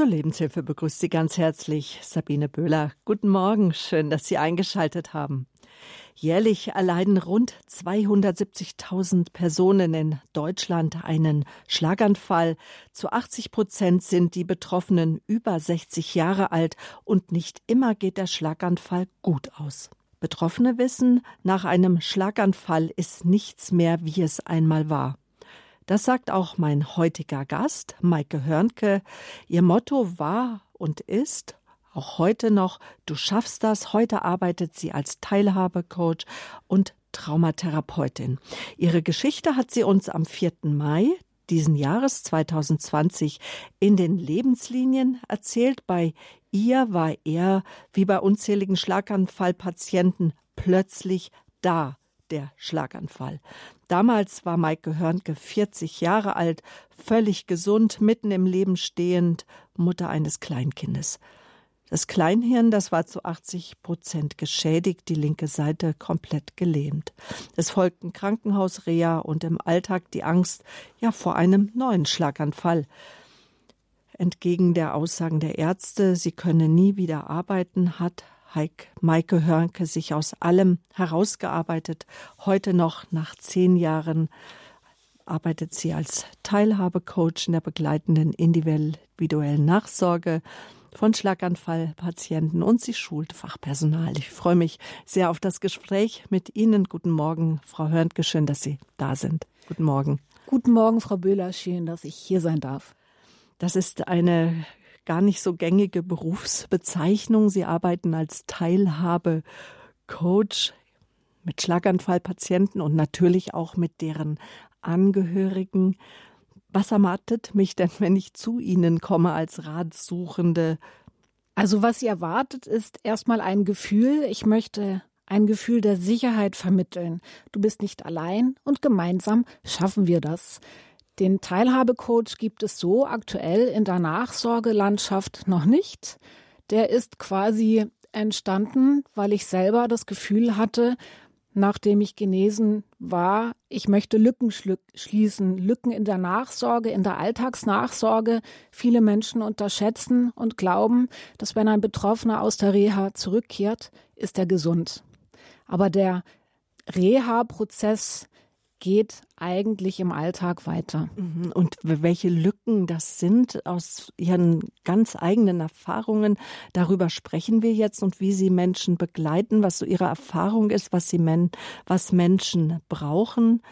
Zur Lebenshilfe begrüßt Sie ganz herzlich Sabine Böhler. Guten Morgen, schön, dass Sie eingeschaltet haben. Jährlich erleiden rund 270.000 Personen in Deutschland einen Schlaganfall. Zu 80 Prozent sind die Betroffenen über 60 Jahre alt und nicht immer geht der Schlaganfall gut aus. Betroffene wissen, nach einem Schlaganfall ist nichts mehr, wie es einmal war. Das sagt auch mein heutiger Gast, Maike Hörnke. Ihr Motto war und ist auch heute noch, du schaffst das. Heute arbeitet sie als Teilhabecoach und Traumatherapeutin. Ihre Geschichte hat sie uns am 4. Mai diesen Jahres 2020 in den Lebenslinien erzählt. Bei ihr war er, wie bei unzähligen Schlaganfallpatienten, plötzlich da der Schlaganfall. Damals war Maike Hörnke 40 Jahre alt, völlig gesund, mitten im Leben stehend, Mutter eines Kleinkindes. Das Kleinhirn, das war zu 80 Prozent geschädigt, die linke Seite komplett gelähmt. Es folgten Krankenhausreha und im Alltag die Angst ja vor einem neuen Schlaganfall. Entgegen der Aussagen der Ärzte, sie könne nie wieder arbeiten, hat Heik Maike Hörnke sich aus allem herausgearbeitet. Heute noch nach zehn Jahren arbeitet sie als Teilhabecoach in der begleitenden individuellen Nachsorge von Schlaganfallpatienten und sie schult Fachpersonal. Ich freue mich sehr auf das Gespräch mit Ihnen. Guten Morgen, Frau Hörnke, schön, dass Sie da sind. Guten Morgen. Guten Morgen, Frau Böhler, schön, dass ich hier sein darf. Das ist eine gar nicht so gängige Berufsbezeichnung. Sie arbeiten als Teilhabe-Coach mit Schlaganfallpatienten und natürlich auch mit deren Angehörigen. Was erwartet mich denn, wenn ich zu Ihnen komme als Ratsuchende? Also was Sie erwartet, ist erstmal ein Gefühl. Ich möchte ein Gefühl der Sicherheit vermitteln. Du bist nicht allein und gemeinsam schaffen wir das. Den Teilhabecoach gibt es so aktuell in der Nachsorgelandschaft noch nicht. Der ist quasi entstanden, weil ich selber das Gefühl hatte, nachdem ich genesen war, ich möchte Lücken schließen, Lücken in der Nachsorge, in der Alltagsnachsorge. Viele Menschen unterschätzen und glauben, dass wenn ein Betroffener aus der Reha zurückkehrt, ist er gesund. Aber der Reha-Prozess geht eigentlich im Alltag weiter. Mhm. Und welche Lücken das sind aus Ihren ganz eigenen Erfahrungen, darüber sprechen wir jetzt und wie Sie Menschen begleiten, was so Ihre Erfahrung ist, was Sie men was Menschen brauchen.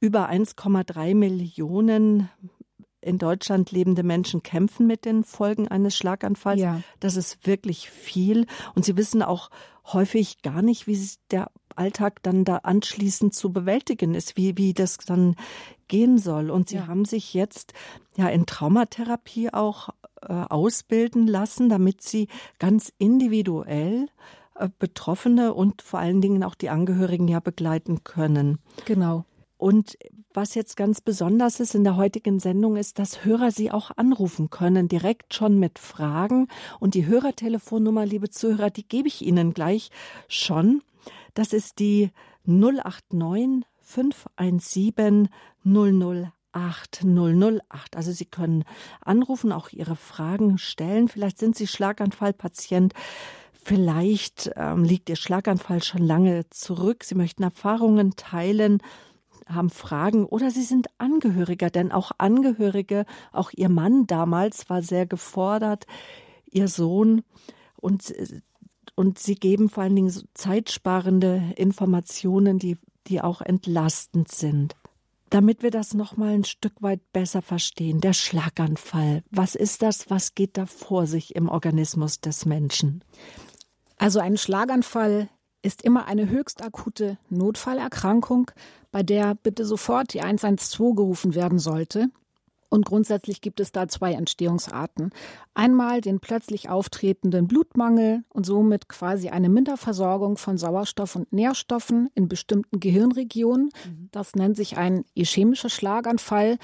Über 1,3 Millionen in Deutschland lebende Menschen kämpfen mit den Folgen eines Schlaganfalls. Ja. Das ist wirklich viel. Und sie wissen auch häufig gar nicht, wie der Alltag dann da anschließend zu bewältigen ist, wie, wie das dann gehen soll. Und sie ja. haben sich jetzt ja in Traumatherapie auch äh, ausbilden lassen, damit sie ganz individuell äh, Betroffene und vor allen Dingen auch die Angehörigen ja begleiten können. Genau. Und was jetzt ganz besonders ist in der heutigen Sendung ist, dass Hörer Sie auch anrufen können, direkt schon mit Fragen. Und die Hörertelefonnummer, liebe Zuhörer, die gebe ich Ihnen gleich schon. Das ist die 089 517 008 008. Also Sie können anrufen, auch Ihre Fragen stellen. Vielleicht sind Sie Schlaganfallpatient. Vielleicht ähm, liegt Ihr Schlaganfall schon lange zurück. Sie möchten Erfahrungen teilen, haben Fragen oder Sie sind Angehöriger, denn auch Angehörige, auch Ihr Mann damals war sehr gefordert, Ihr Sohn. Und äh, und sie geben vor allen Dingen zeitsparende Informationen, die, die auch entlastend sind. Damit wir das noch mal ein Stück weit besser verstehen, der Schlaganfall. Was ist das? Was geht da vor sich im Organismus des Menschen? Also ein Schlaganfall ist immer eine höchst akute Notfallerkrankung, bei der bitte sofort die 112 gerufen werden sollte. Und grundsätzlich gibt es da zwei Entstehungsarten. Einmal den plötzlich auftretenden Blutmangel und somit quasi eine Minderversorgung von Sauerstoff und Nährstoffen in bestimmten Gehirnregionen. Mhm. Das nennt sich ein ischämischer Schlaganfall.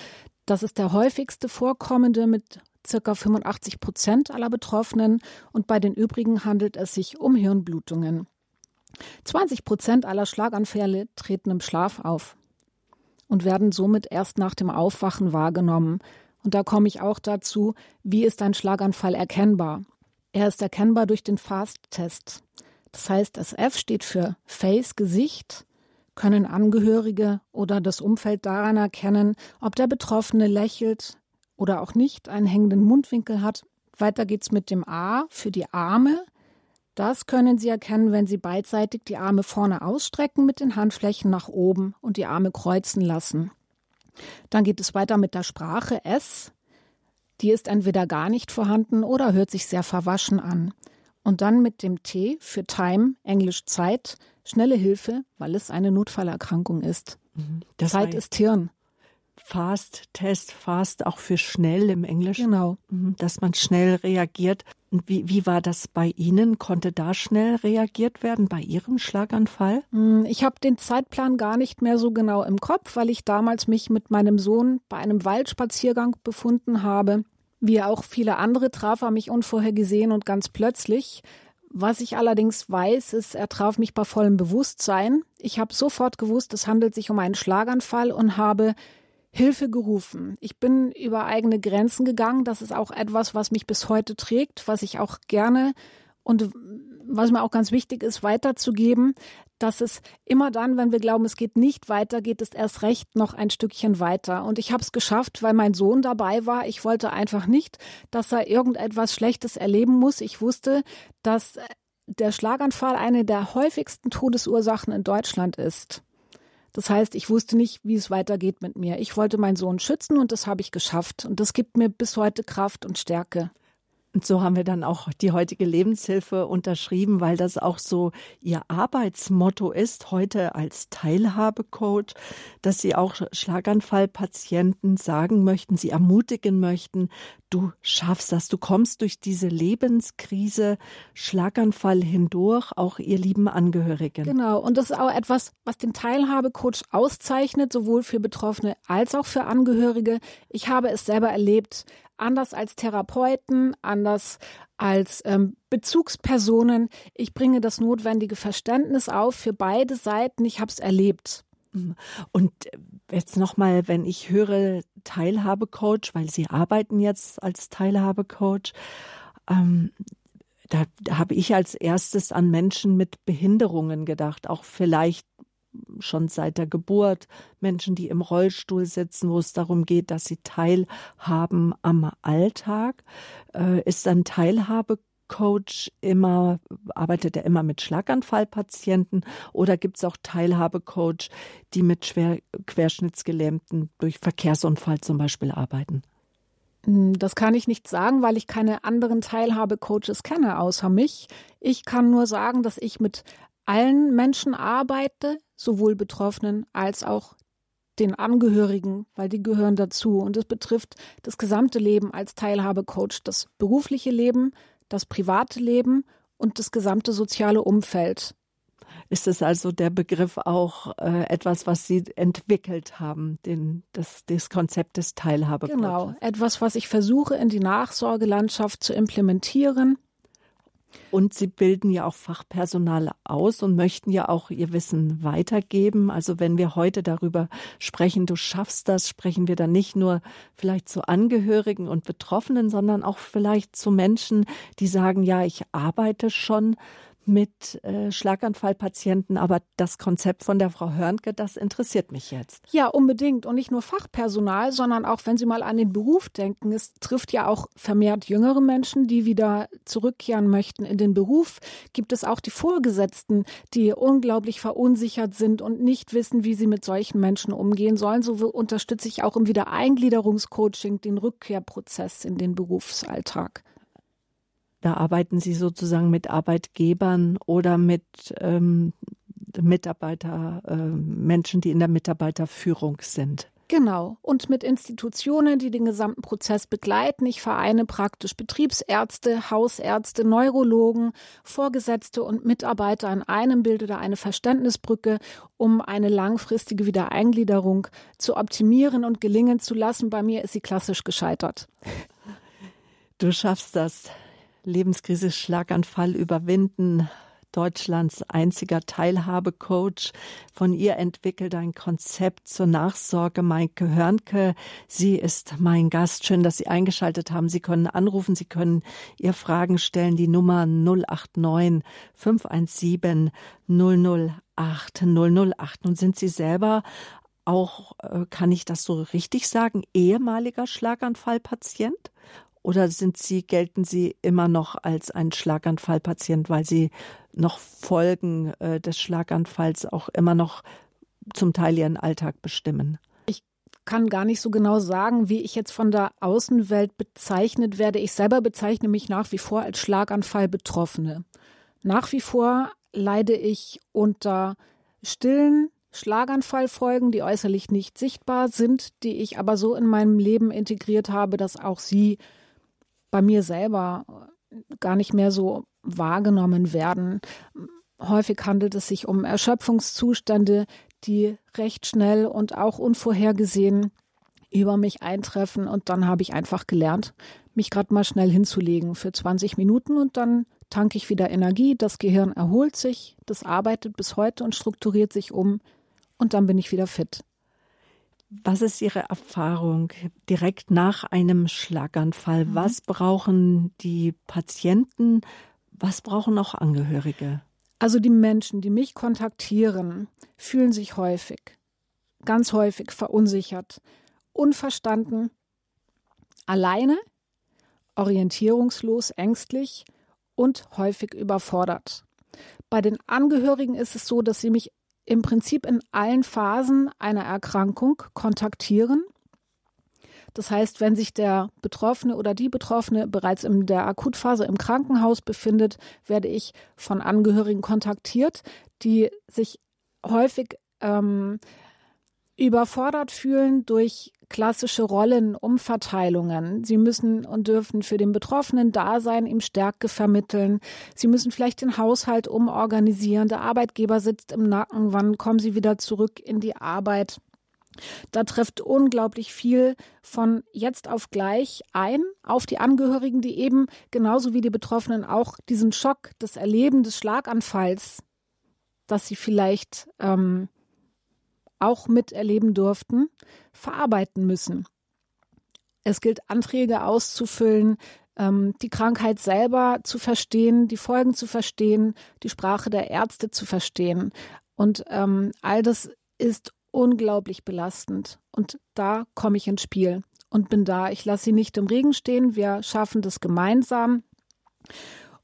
Das ist der häufigste vorkommende mit circa 85 Prozent aller Betroffenen und bei den übrigen handelt es sich um Hirnblutungen. 20 Prozent aller Schlaganfälle treten im Schlaf auf und werden somit erst nach dem Aufwachen wahrgenommen. Und da komme ich auch dazu, wie ist ein Schlaganfall erkennbar? Er ist erkennbar durch den FAST-Test. Das heißt, das F steht für Face, Gesicht. Können Angehörige oder das Umfeld daran erkennen, ob der Betroffene lächelt oder auch nicht, einen hängenden Mundwinkel hat. Weiter geht's mit dem A für die Arme. Das können Sie erkennen, wenn Sie beidseitig die Arme vorne ausstrecken mit den Handflächen nach oben und die Arme kreuzen lassen. Dann geht es weiter mit der Sprache S. Die ist entweder gar nicht vorhanden oder hört sich sehr verwaschen an. Und dann mit dem T für Time, Englisch Zeit, schnelle Hilfe, weil es eine Notfallerkrankung ist. Mhm. Das Zeit ist Hirn. Fast-Test, Fast auch für schnell im Englischen. Genau. Mhm, dass man schnell reagiert. Wie, wie war das bei Ihnen? Konnte da schnell reagiert werden bei Ihrem Schlaganfall? Hm, ich habe den Zeitplan gar nicht mehr so genau im Kopf, weil ich damals mich mit meinem Sohn bei einem Waldspaziergang befunden habe. Wie auch viele andere traf er mich unvorhergesehen und ganz plötzlich. Was ich allerdings weiß, ist, er traf mich bei vollem Bewusstsein. Ich habe sofort gewusst, es handelt sich um einen Schlaganfall und habe Hilfe gerufen. Ich bin über eigene Grenzen gegangen. Das ist auch etwas, was mich bis heute trägt, was ich auch gerne und was mir auch ganz wichtig ist, weiterzugeben, dass es immer dann, wenn wir glauben, es geht nicht weiter, geht es erst recht noch ein Stückchen weiter. Und ich habe es geschafft, weil mein Sohn dabei war. Ich wollte einfach nicht, dass er irgendetwas Schlechtes erleben muss. Ich wusste, dass der Schlaganfall eine der häufigsten Todesursachen in Deutschland ist. Das heißt, ich wusste nicht, wie es weitergeht mit mir. Ich wollte meinen Sohn schützen und das habe ich geschafft. Und das gibt mir bis heute Kraft und Stärke. Und so haben wir dann auch die heutige Lebenshilfe unterschrieben, weil das auch so Ihr Arbeitsmotto ist, heute als Teilhabecoach, dass Sie auch Schlaganfallpatienten sagen möchten, Sie ermutigen möchten, du schaffst das, du kommst durch diese Lebenskrise, Schlaganfall hindurch, auch Ihr lieben Angehörigen. Genau, und das ist auch etwas, was den Teilhabecoach auszeichnet, sowohl für Betroffene als auch für Angehörige. Ich habe es selber erlebt, anders als Therapeuten, anders als ähm, Bezugspersonen. Ich bringe das notwendige Verständnis auf für beide Seiten. Ich habe es erlebt. Mhm. Und jetzt nochmal, wenn ich höre Teilhabecoach, weil Sie arbeiten jetzt als Teilhabecoach, ähm, da, da habe ich als erstes an Menschen mit Behinderungen gedacht, auch vielleicht schon seit der Geburt, Menschen, die im Rollstuhl sitzen, wo es darum geht, dass sie teilhaben am Alltag. Äh, ist ein Teilhabecoach immer, arbeitet er immer mit Schlaganfallpatienten oder gibt es auch Teilhabecoach, die mit schwer Querschnittsgelähmten durch Verkehrsunfall zum Beispiel arbeiten? Hm, das kann ich nicht sagen, weil ich keine anderen Teilhabecoaches kenne außer mich. Ich kann nur sagen, dass ich mit allen Menschen arbeite, sowohl Betroffenen als auch den Angehörigen, weil die gehören dazu. Und es betrifft das gesamte Leben als Teilhabecoach, das berufliche Leben, das private Leben und das gesamte soziale Umfeld. Ist es also der Begriff auch äh, etwas, was Sie entwickelt haben, den, das, das Konzept des Teilhabecoaches? Genau, etwas, was ich versuche in die Nachsorgelandschaft zu implementieren und Sie bilden ja auch Fachpersonal aus und möchten ja auch Ihr Wissen weitergeben. Also wenn wir heute darüber sprechen, du schaffst das, sprechen wir dann nicht nur vielleicht zu Angehörigen und Betroffenen, sondern auch vielleicht zu Menschen, die sagen, ja, ich arbeite schon mit äh, Schlaganfallpatienten, aber das Konzept von der Frau Hörnke, das interessiert mich jetzt. Ja, unbedingt. Und nicht nur Fachpersonal, sondern auch, wenn Sie mal an den Beruf denken, es trifft ja auch vermehrt jüngere Menschen, die wieder zurückkehren möchten in den Beruf. Gibt es auch die Vorgesetzten, die unglaublich verunsichert sind und nicht wissen, wie sie mit solchen Menschen umgehen sollen. So unterstütze ich auch im Wiedereingliederungscoaching den Rückkehrprozess in den Berufsalltag. Da arbeiten Sie sozusagen mit Arbeitgebern oder mit ähm, Mitarbeiter, äh, Menschen, die in der Mitarbeiterführung sind. Genau. Und mit Institutionen, die den gesamten Prozess begleiten. Ich vereine praktisch Betriebsärzte, Hausärzte, Neurologen, Vorgesetzte und Mitarbeiter an einem bilde da eine Verständnisbrücke, um eine langfristige Wiedereingliederung zu optimieren und gelingen zu lassen. Bei mir ist sie klassisch gescheitert. Du schaffst das. Lebenskrise, Schlaganfall überwinden, Deutschlands einziger Teilhabecoach. Von ihr entwickelt ein Konzept zur Nachsorge. Maike Hörnke, sie ist mein Gast. Schön, dass Sie eingeschaltet haben. Sie können anrufen, Sie können ihr Fragen stellen. Die Nummer 089 517 008 008. Nun sind Sie selber auch, äh, kann ich das so richtig sagen, ehemaliger Schlaganfallpatient? Oder sind Sie, gelten Sie immer noch als ein Schlaganfallpatient, weil Sie noch Folgen äh, des Schlaganfalls auch immer noch zum Teil Ihren Alltag bestimmen? Ich kann gar nicht so genau sagen, wie ich jetzt von der Außenwelt bezeichnet werde. Ich selber bezeichne mich nach wie vor als Schlaganfallbetroffene. Nach wie vor leide ich unter stillen Schlaganfallfolgen, die äußerlich nicht sichtbar sind, die ich aber so in meinem Leben integriert habe, dass auch sie bei mir selber gar nicht mehr so wahrgenommen werden. Häufig handelt es sich um Erschöpfungszustände, die recht schnell und auch unvorhergesehen über mich eintreffen. Und dann habe ich einfach gelernt, mich gerade mal schnell hinzulegen für 20 Minuten und dann tanke ich wieder Energie. Das Gehirn erholt sich, das arbeitet bis heute und strukturiert sich um und dann bin ich wieder fit. Was ist Ihre Erfahrung direkt nach einem Schlaganfall? Mhm. Was brauchen die Patienten? Was brauchen auch Angehörige? Also die Menschen, die mich kontaktieren, fühlen sich häufig, ganz häufig verunsichert, unverstanden, alleine, orientierungslos, ängstlich und häufig überfordert. Bei den Angehörigen ist es so, dass sie mich im Prinzip in allen Phasen einer Erkrankung kontaktieren. Das heißt, wenn sich der Betroffene oder die Betroffene bereits in der Akutphase im Krankenhaus befindet, werde ich von Angehörigen kontaktiert, die sich häufig ähm, überfordert fühlen durch klassische Rollenumverteilungen. Sie müssen und dürfen für den Betroffenen da sein, ihm Stärke vermitteln. Sie müssen vielleicht den Haushalt umorganisieren. Der Arbeitgeber sitzt im Nacken. Wann kommen Sie wieder zurück in die Arbeit? Da trifft unglaublich viel von jetzt auf gleich ein auf die Angehörigen, die eben genauso wie die Betroffenen auch diesen Schock, das Erleben des Schlaganfalls, dass sie vielleicht ähm, auch miterleben durften, verarbeiten müssen. Es gilt, Anträge auszufüllen, ähm, die Krankheit selber zu verstehen, die Folgen zu verstehen, die Sprache der Ärzte zu verstehen. Und ähm, all das ist unglaublich belastend. Und da komme ich ins Spiel und bin da. Ich lasse sie nicht im Regen stehen. Wir schaffen das gemeinsam.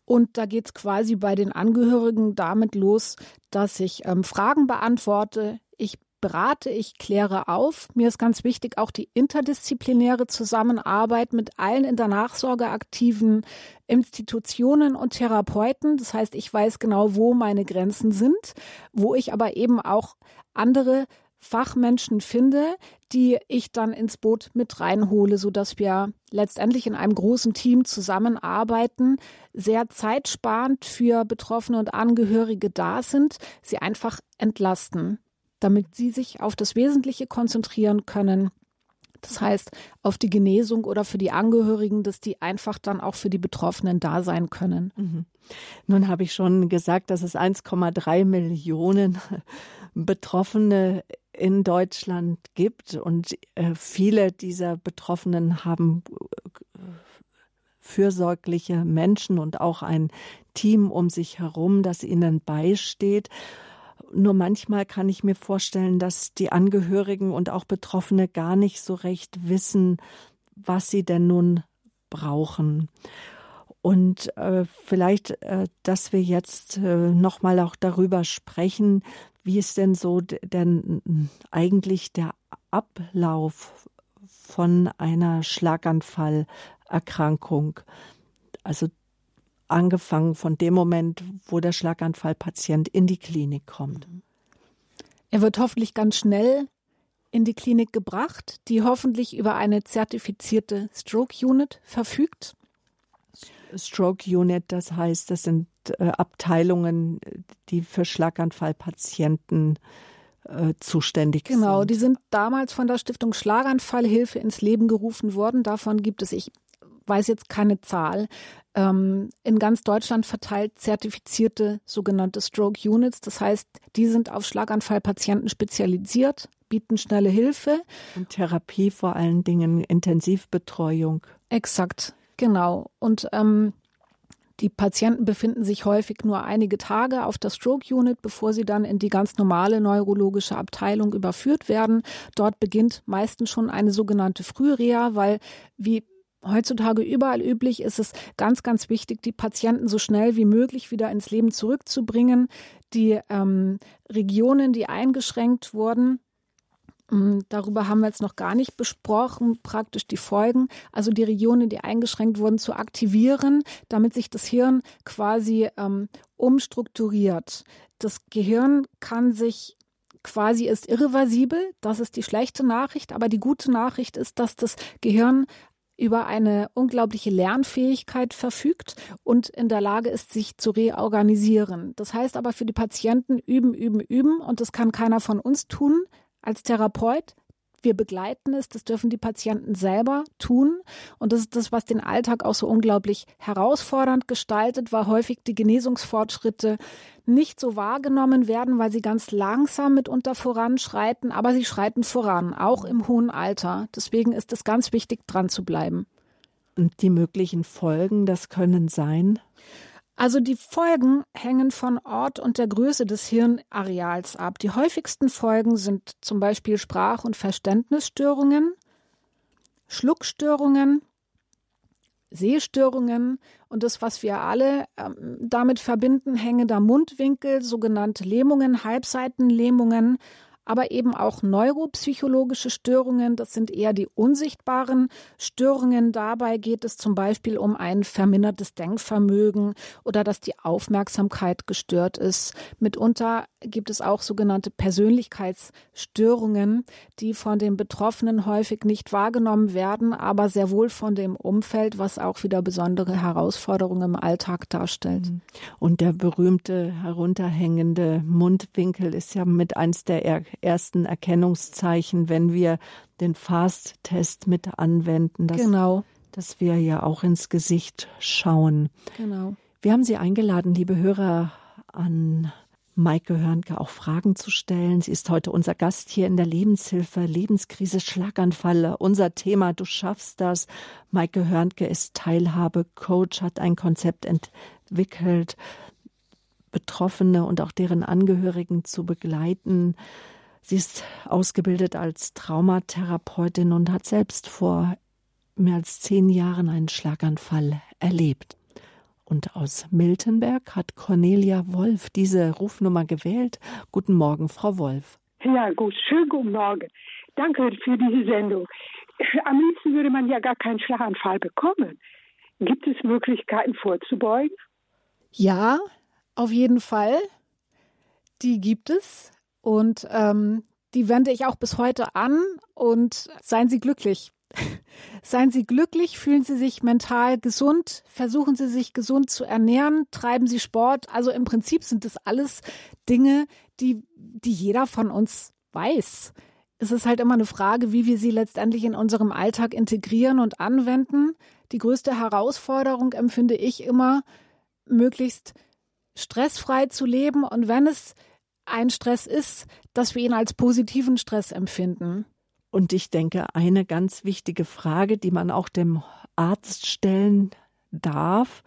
Und da geht es quasi bei den Angehörigen damit los, dass ich ähm, Fragen beantworte. Ich berate, ich kläre auf. Mir ist ganz wichtig auch die interdisziplinäre Zusammenarbeit mit allen in der Nachsorge aktiven Institutionen und Therapeuten. Das heißt, ich weiß genau, wo meine Grenzen sind, wo ich aber eben auch andere Fachmenschen finde, die ich dann ins Boot mit reinhole, so dass wir letztendlich in einem großen Team zusammenarbeiten, sehr zeitsparend für Betroffene und Angehörige da sind, sie einfach entlasten damit sie sich auf das Wesentliche konzentrieren können. Das heißt, auf die Genesung oder für die Angehörigen, dass die einfach dann auch für die Betroffenen da sein können. Mhm. Nun habe ich schon gesagt, dass es 1,3 Millionen Betroffene in Deutschland gibt und äh, viele dieser Betroffenen haben äh, fürsorgliche Menschen und auch ein Team um sich herum, das ihnen beisteht. Nur manchmal kann ich mir vorstellen, dass die Angehörigen und auch Betroffene gar nicht so recht wissen, was sie denn nun brauchen. Und äh, vielleicht, äh, dass wir jetzt äh, nochmal auch darüber sprechen, wie ist denn so denn eigentlich der Ablauf von einer Schlaganfallerkrankung? Also angefangen von dem Moment, wo der Schlaganfallpatient in die Klinik kommt. Er wird hoffentlich ganz schnell in die Klinik gebracht, die hoffentlich über eine zertifizierte Stroke Unit verfügt. Stroke Unit, das heißt, das sind äh, Abteilungen, die für Schlaganfallpatienten äh, zuständig genau, sind. Genau, die sind damals von der Stiftung Schlaganfallhilfe ins Leben gerufen worden. Davon gibt es, ich weiß jetzt keine Zahl, ähm, in ganz Deutschland verteilt zertifizierte sogenannte Stroke Units. Das heißt, die sind auf Schlaganfallpatienten spezialisiert, bieten schnelle Hilfe. Und Therapie vor allen Dingen, Intensivbetreuung. Exakt, genau. Und ähm, die Patienten befinden sich häufig nur einige Tage auf der Stroke Unit, bevor sie dann in die ganz normale neurologische Abteilung überführt werden. Dort beginnt meistens schon eine sogenannte Frühreha, weil wie heutzutage überall üblich ist es ganz, ganz wichtig, die Patienten so schnell wie möglich wieder ins Leben zurückzubringen. Die ähm, Regionen, die eingeschränkt wurden, hm, Darüber haben wir jetzt noch gar nicht besprochen, praktisch die Folgen, also die Regionen, die eingeschränkt wurden, zu aktivieren, damit sich das Hirn quasi ähm, umstrukturiert. Das Gehirn kann sich quasi ist irreversibel, das ist die schlechte Nachricht, aber die gute Nachricht ist, dass das Gehirn über eine unglaubliche Lernfähigkeit verfügt und in der Lage ist, sich zu reorganisieren. Das heißt aber für die Patienten üben, üben, üben und das kann keiner von uns tun als Therapeut. Wir begleiten es, das dürfen die Patienten selber tun. Und das ist das, was den Alltag auch so unglaublich herausfordernd gestaltet, weil häufig die Genesungsfortschritte nicht so wahrgenommen werden, weil sie ganz langsam mitunter voranschreiten, aber sie schreiten voran, auch im hohen Alter. Deswegen ist es ganz wichtig, dran zu bleiben. Und die möglichen Folgen, das können sein? Also die Folgen hängen von Ort und der Größe des Hirnareals ab. Die häufigsten Folgen sind zum Beispiel Sprach- und Verständnisstörungen, Schluckstörungen, Sehstörungen und das, was wir alle ähm, damit verbinden, hängender Mundwinkel, sogenannte Lähmungen, Halbseitenlähmungen, aber eben auch neuropsychologische Störungen. Das sind eher die unsichtbaren Störungen. Dabei geht es zum Beispiel um ein vermindertes Denkvermögen oder dass die Aufmerksamkeit gestört ist. Mitunter gibt es auch sogenannte Persönlichkeitsstörungen, die von den Betroffenen häufig nicht wahrgenommen werden, aber sehr wohl von dem Umfeld, was auch wieder besondere Herausforderungen im Alltag darstellt. Und der berühmte herunterhängende Mundwinkel ist ja mit eins der ersten Erkennungszeichen, wenn wir den Fast-Test mit anwenden. Dass, genau. Dass wir ja auch ins Gesicht schauen. Genau. Wir haben Sie eingeladen, liebe Hörer, an Maike Hörnke auch Fragen zu stellen. Sie ist heute unser Gast hier in der Lebenshilfe, Lebenskrise, Schlaganfall. Unser Thema, du schaffst das. Maike Hörnke ist Teilhabe-Coach, hat ein Konzept entwickelt, Betroffene und auch deren Angehörigen zu begleiten. Sie ist ausgebildet als Traumatherapeutin und hat selbst vor mehr als zehn Jahren einen Schlaganfall erlebt. Und aus Miltenberg hat Cornelia Wolf diese Rufnummer gewählt. Guten Morgen, Frau Wolf. Ja, gut, schönen guten Morgen. Danke für diese Sendung. Am liebsten würde man ja gar keinen Schlaganfall bekommen. Gibt es Möglichkeiten vorzubeugen? Ja, auf jeden Fall. Die gibt es. Und ähm, die wende ich auch bis heute an und seien Sie glücklich. Seien Sie glücklich, fühlen Sie sich mental gesund, versuchen Sie sich gesund zu ernähren, treiben Sie Sport. Also im Prinzip sind das alles Dinge, die, die jeder von uns weiß. Es ist halt immer eine Frage, wie wir sie letztendlich in unserem Alltag integrieren und anwenden. Die größte Herausforderung empfinde ich immer, möglichst stressfrei zu leben und wenn es ein Stress ist, dass wir ihn als positiven Stress empfinden. Und ich denke, eine ganz wichtige Frage, die man auch dem Arzt stellen darf,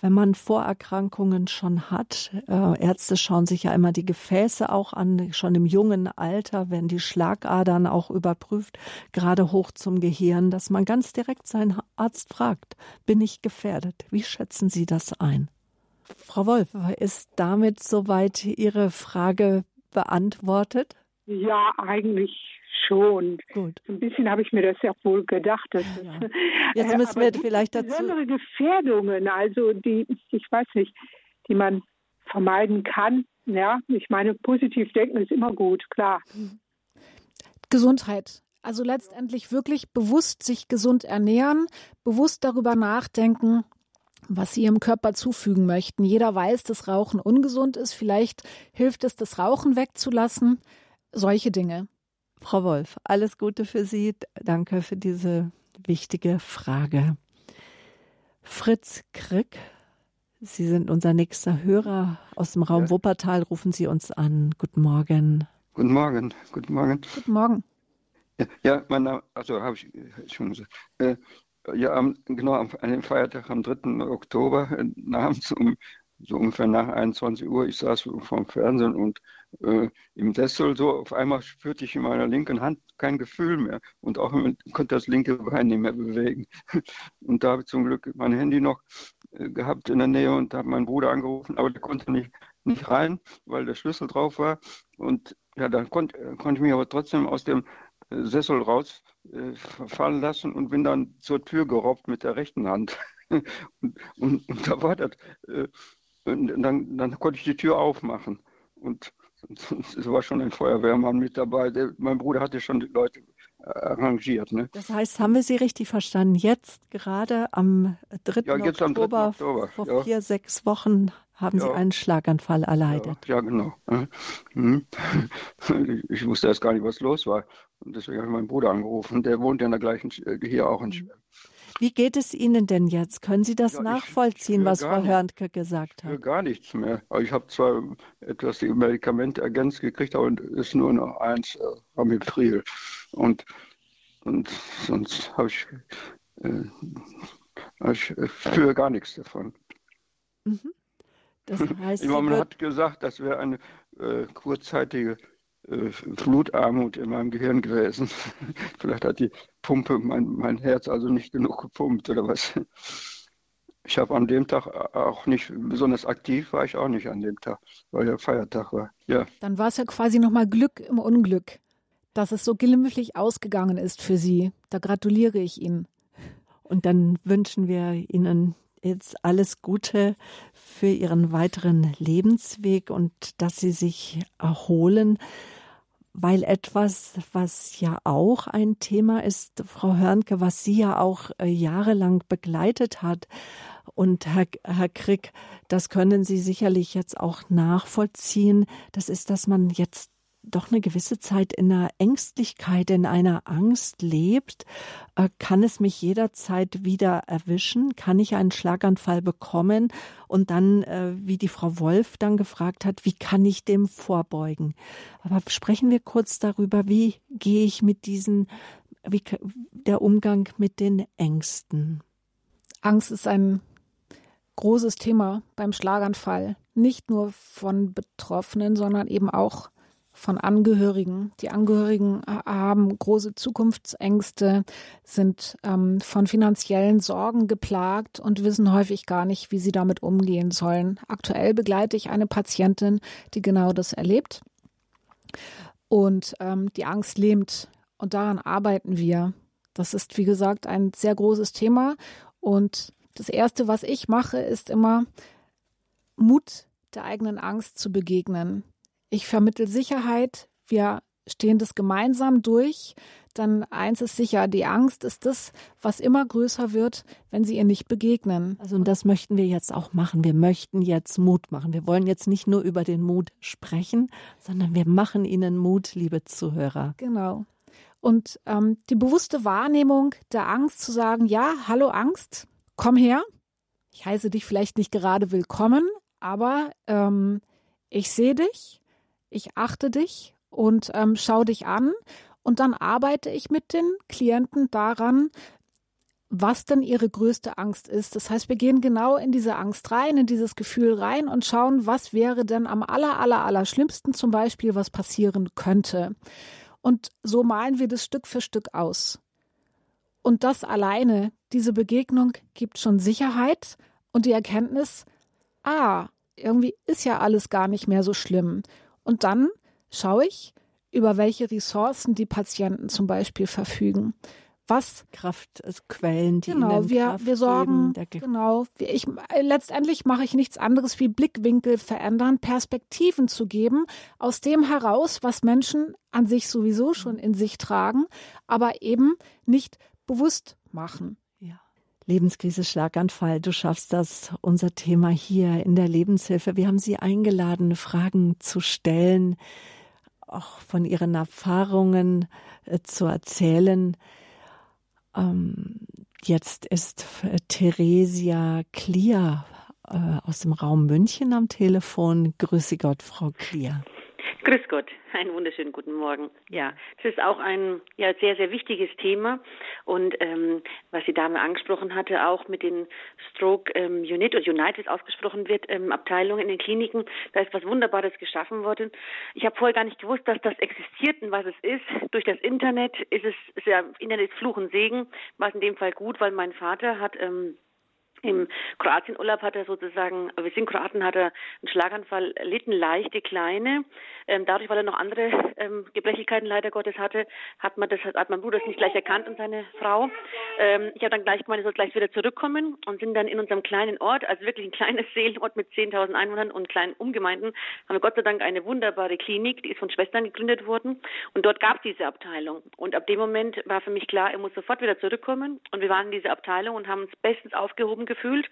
wenn man Vorerkrankungen schon hat. Äh, Ärzte schauen sich ja immer die Gefäße auch an. Schon im jungen Alter werden die Schlagadern auch überprüft, gerade hoch zum Gehirn, dass man ganz direkt seinen Arzt fragt, bin ich gefährdet? Wie schätzen Sie das ein? Frau Wolf, ist damit soweit Ihre Frage beantwortet? Ja, eigentlich schon. Gut. Ein bisschen habe ich mir das ja wohl gedacht. Das ja. Ist, Jetzt müssen wir vielleicht dazu. Besondere Gefährdungen, also die, ich weiß nicht, die man vermeiden kann. Ja, ich meine, positiv denken ist immer gut, klar. Gesundheit. Also letztendlich wirklich bewusst sich gesund ernähren, bewusst darüber nachdenken, was sie ihrem Körper zufügen möchten. Jeder weiß, dass Rauchen ungesund ist. Vielleicht hilft es, das Rauchen wegzulassen. Solche Dinge. Frau Wolf, alles Gute für Sie. Danke für diese wichtige Frage. Fritz Krick, Sie sind unser nächster Hörer aus dem Raum ja. Wuppertal. Rufen Sie uns an. Guten Morgen. Guten Morgen. Guten Morgen. Guten Morgen. Ja, ja mein Name, also habe ich schon gesagt. Äh, ja, am, genau, an dem Feiertag am 3. Oktober, äh, abends um so ungefähr nach 21 Uhr, ich saß vorm Fernsehen und äh, im Sessel so, auf einmal spürte ich in meiner linken Hand kein Gefühl mehr und auch konnte das linke Bein nicht mehr bewegen. Und da habe ich zum Glück mein Handy noch äh, gehabt in der Nähe und habe meinen Bruder angerufen, aber der konnte nicht, nicht rein, weil der Schlüssel drauf war. Und ja, dann konnt, konnte ich mich aber trotzdem aus dem äh, Sessel rausfallen äh, lassen und bin dann zur Tür gerobbt mit der rechten Hand. und, und, und, da war das. Äh, und dann, dann konnte ich die Tür aufmachen. Und es war schon ein Feuerwehrmann mit dabei. Der, mein Bruder hatte schon die Leute arrangiert. Ne? Das heißt, haben wir Sie richtig verstanden? Jetzt gerade am 3. Ja, Oktober, am 3. Oktober, vor ja. vier, sechs Wochen haben ja. Sie einen Schlaganfall erleidet. Ja, genau. Mhm. Ich wusste erst gar nicht, was los war. Und deswegen habe ich meinen Bruder angerufen. Der wohnt ja in der gleichen, äh, hier auch in mhm. Schweden. Wie geht es Ihnen denn jetzt? Können Sie das ja, nachvollziehen, was Frau Hörnke gesagt hat? Gar nichts mehr. Ich habe zwar etwas die Medikamente ergänzt gekriegt, aber es ist nur noch eins, äh, Ramipril. Und, und sonst habe ich, äh, ich für gar nichts davon. Mhm. Das heißt, man hat gesagt, das wäre eine äh, kurzzeitige äh, Blutarmut in meinem Gehirn gewesen. Vielleicht hat die Pumpe mein, mein Herz also nicht genug gepumpt oder was. Ich habe an dem Tag auch nicht, besonders aktiv war ich auch nicht an dem Tag, weil ja Feiertag war. Ja. Dann war es ja quasi nochmal Glück im Unglück, dass es so glimpflich ausgegangen ist für Sie. Da gratuliere ich Ihnen. Und dann wünschen wir Ihnen jetzt alles Gute für Ihren weiteren Lebensweg und dass Sie sich erholen, weil etwas, was ja auch ein Thema ist, Frau Hörnke, was Sie ja auch äh, jahrelang begleitet hat. Und Herr, Herr Krick, das können Sie sicherlich jetzt auch nachvollziehen. Das ist, dass man jetzt doch eine gewisse Zeit in einer Ängstlichkeit, in einer Angst lebt, äh, kann es mich jederzeit wieder erwischen? Kann ich einen Schlaganfall bekommen? Und dann, äh, wie die Frau Wolf dann gefragt hat, wie kann ich dem vorbeugen? Aber sprechen wir kurz darüber, wie gehe ich mit diesen, wie der Umgang mit den Ängsten? Angst ist ein großes Thema beim Schlaganfall. Nicht nur von Betroffenen, sondern eben auch von Angehörigen. Die Angehörigen haben große Zukunftsängste, sind ähm, von finanziellen Sorgen geplagt und wissen häufig gar nicht, wie sie damit umgehen sollen. Aktuell begleite ich eine Patientin, die genau das erlebt. Und ähm, die Angst lähmt. Und daran arbeiten wir. Das ist, wie gesagt, ein sehr großes Thema. Und das Erste, was ich mache, ist immer Mut der eigenen Angst zu begegnen ich vermittel Sicherheit, wir stehen das gemeinsam durch, dann eins ist sicher, die Angst ist das, was immer größer wird, wenn sie ihr nicht begegnen. Also und das möchten wir jetzt auch machen. Wir möchten jetzt Mut machen. Wir wollen jetzt nicht nur über den Mut sprechen, sondern wir machen ihnen Mut, liebe Zuhörer. Genau. Und ähm, die bewusste Wahrnehmung der Angst zu sagen, ja, hallo Angst, komm her. Ich heiße dich vielleicht nicht gerade willkommen, aber ähm, ich sehe dich ich achte dich und ähm, schaue dich an und dann arbeite ich mit den Klienten daran, was denn ihre größte Angst ist. Das heißt, wir gehen genau in diese Angst rein, in dieses Gefühl rein und schauen, was wäre denn am aller, aller, aller schlimmsten zum Beispiel, was passieren könnte. Und so malen wir das Stück für Stück aus. Und das alleine, diese Begegnung gibt schon Sicherheit und die Erkenntnis, ah, irgendwie ist ja alles gar nicht mehr so schlimm. Und dann schaue ich, über welche Ressourcen die Patienten zum Beispiel verfügen. Was Kraftquellen, die genau, wir, Kraft wir sorgen, genau, ich, letztendlich mache ich nichts anderes wie Blickwinkel verändern, Perspektiven zu geben, aus dem heraus, was Menschen an sich sowieso schon in sich tragen, aber eben nicht bewusst machen. Lebenskrise, Schlaganfall, du schaffst das, unser Thema hier in der Lebenshilfe. Wir haben Sie eingeladen, Fragen zu stellen, auch von Ihren Erfahrungen äh, zu erzählen. Ähm, Jetzt ist Theresia Klier äh, aus dem Raum München am Telefon. Grüße Gott, Frau Klier. Grüß Gott, einen wunderschönen guten Morgen. Ja, es ist auch ein ja, sehr, sehr wichtiges Thema. Und ähm, was die Dame angesprochen hatte, auch mit den Stroke ähm, Unit oder Unite, wie es ausgesprochen wird, ähm, Abteilungen in den Kliniken, da ist was Wunderbares geschaffen worden. Ich habe vorher gar nicht gewusst, dass das existiert und was es ist. Durch das Internet ist es, ist ja, Internet ist Fluch und Segen, war in dem Fall gut, weil mein Vater hat ähm, im Kroatienurlaub hat er sozusagen, wir sind Kroaten, hat er einen Schlaganfall erlitten, leichte, kleine. Ähm, dadurch, weil er noch andere ähm, Gebrechlichkeiten leider Gottes hatte, hat man das, hat mein Bruder das nicht gleich erkannt und seine Frau. Ähm, ich habe dann gleich gemeint, er soll gleich wieder zurückkommen und sind dann in unserem kleinen Ort, also wirklich ein kleines Seelenort mit 10.000 Einwohnern und kleinen Umgemeinden, haben wir Gott sei Dank eine wunderbare Klinik, die ist von Schwestern gegründet worden und dort gab es diese Abteilung. Und ab dem Moment war für mich klar, er muss sofort wieder zurückkommen und wir waren in dieser Abteilung und haben uns bestens aufgehoben gefühlt.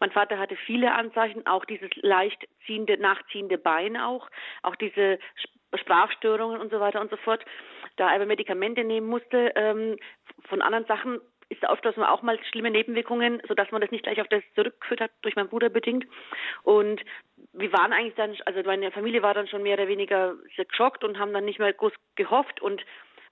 Mein Vater hatte viele Anzeichen, auch dieses leicht ziehende, nachziehende Bein auch, auch diese Sprachstörungen und so weiter und so fort. Da er aber Medikamente nehmen musste, ähm, von anderen Sachen ist oft, dass man auch mal schlimme Nebenwirkungen, sodass man das nicht gleich auf das zurückgeführt hat, durch meinen Bruder bedingt. Und wir waren eigentlich dann, also meine Familie war dann schon mehr oder weniger geschockt und haben dann nicht mehr groß gehofft. Und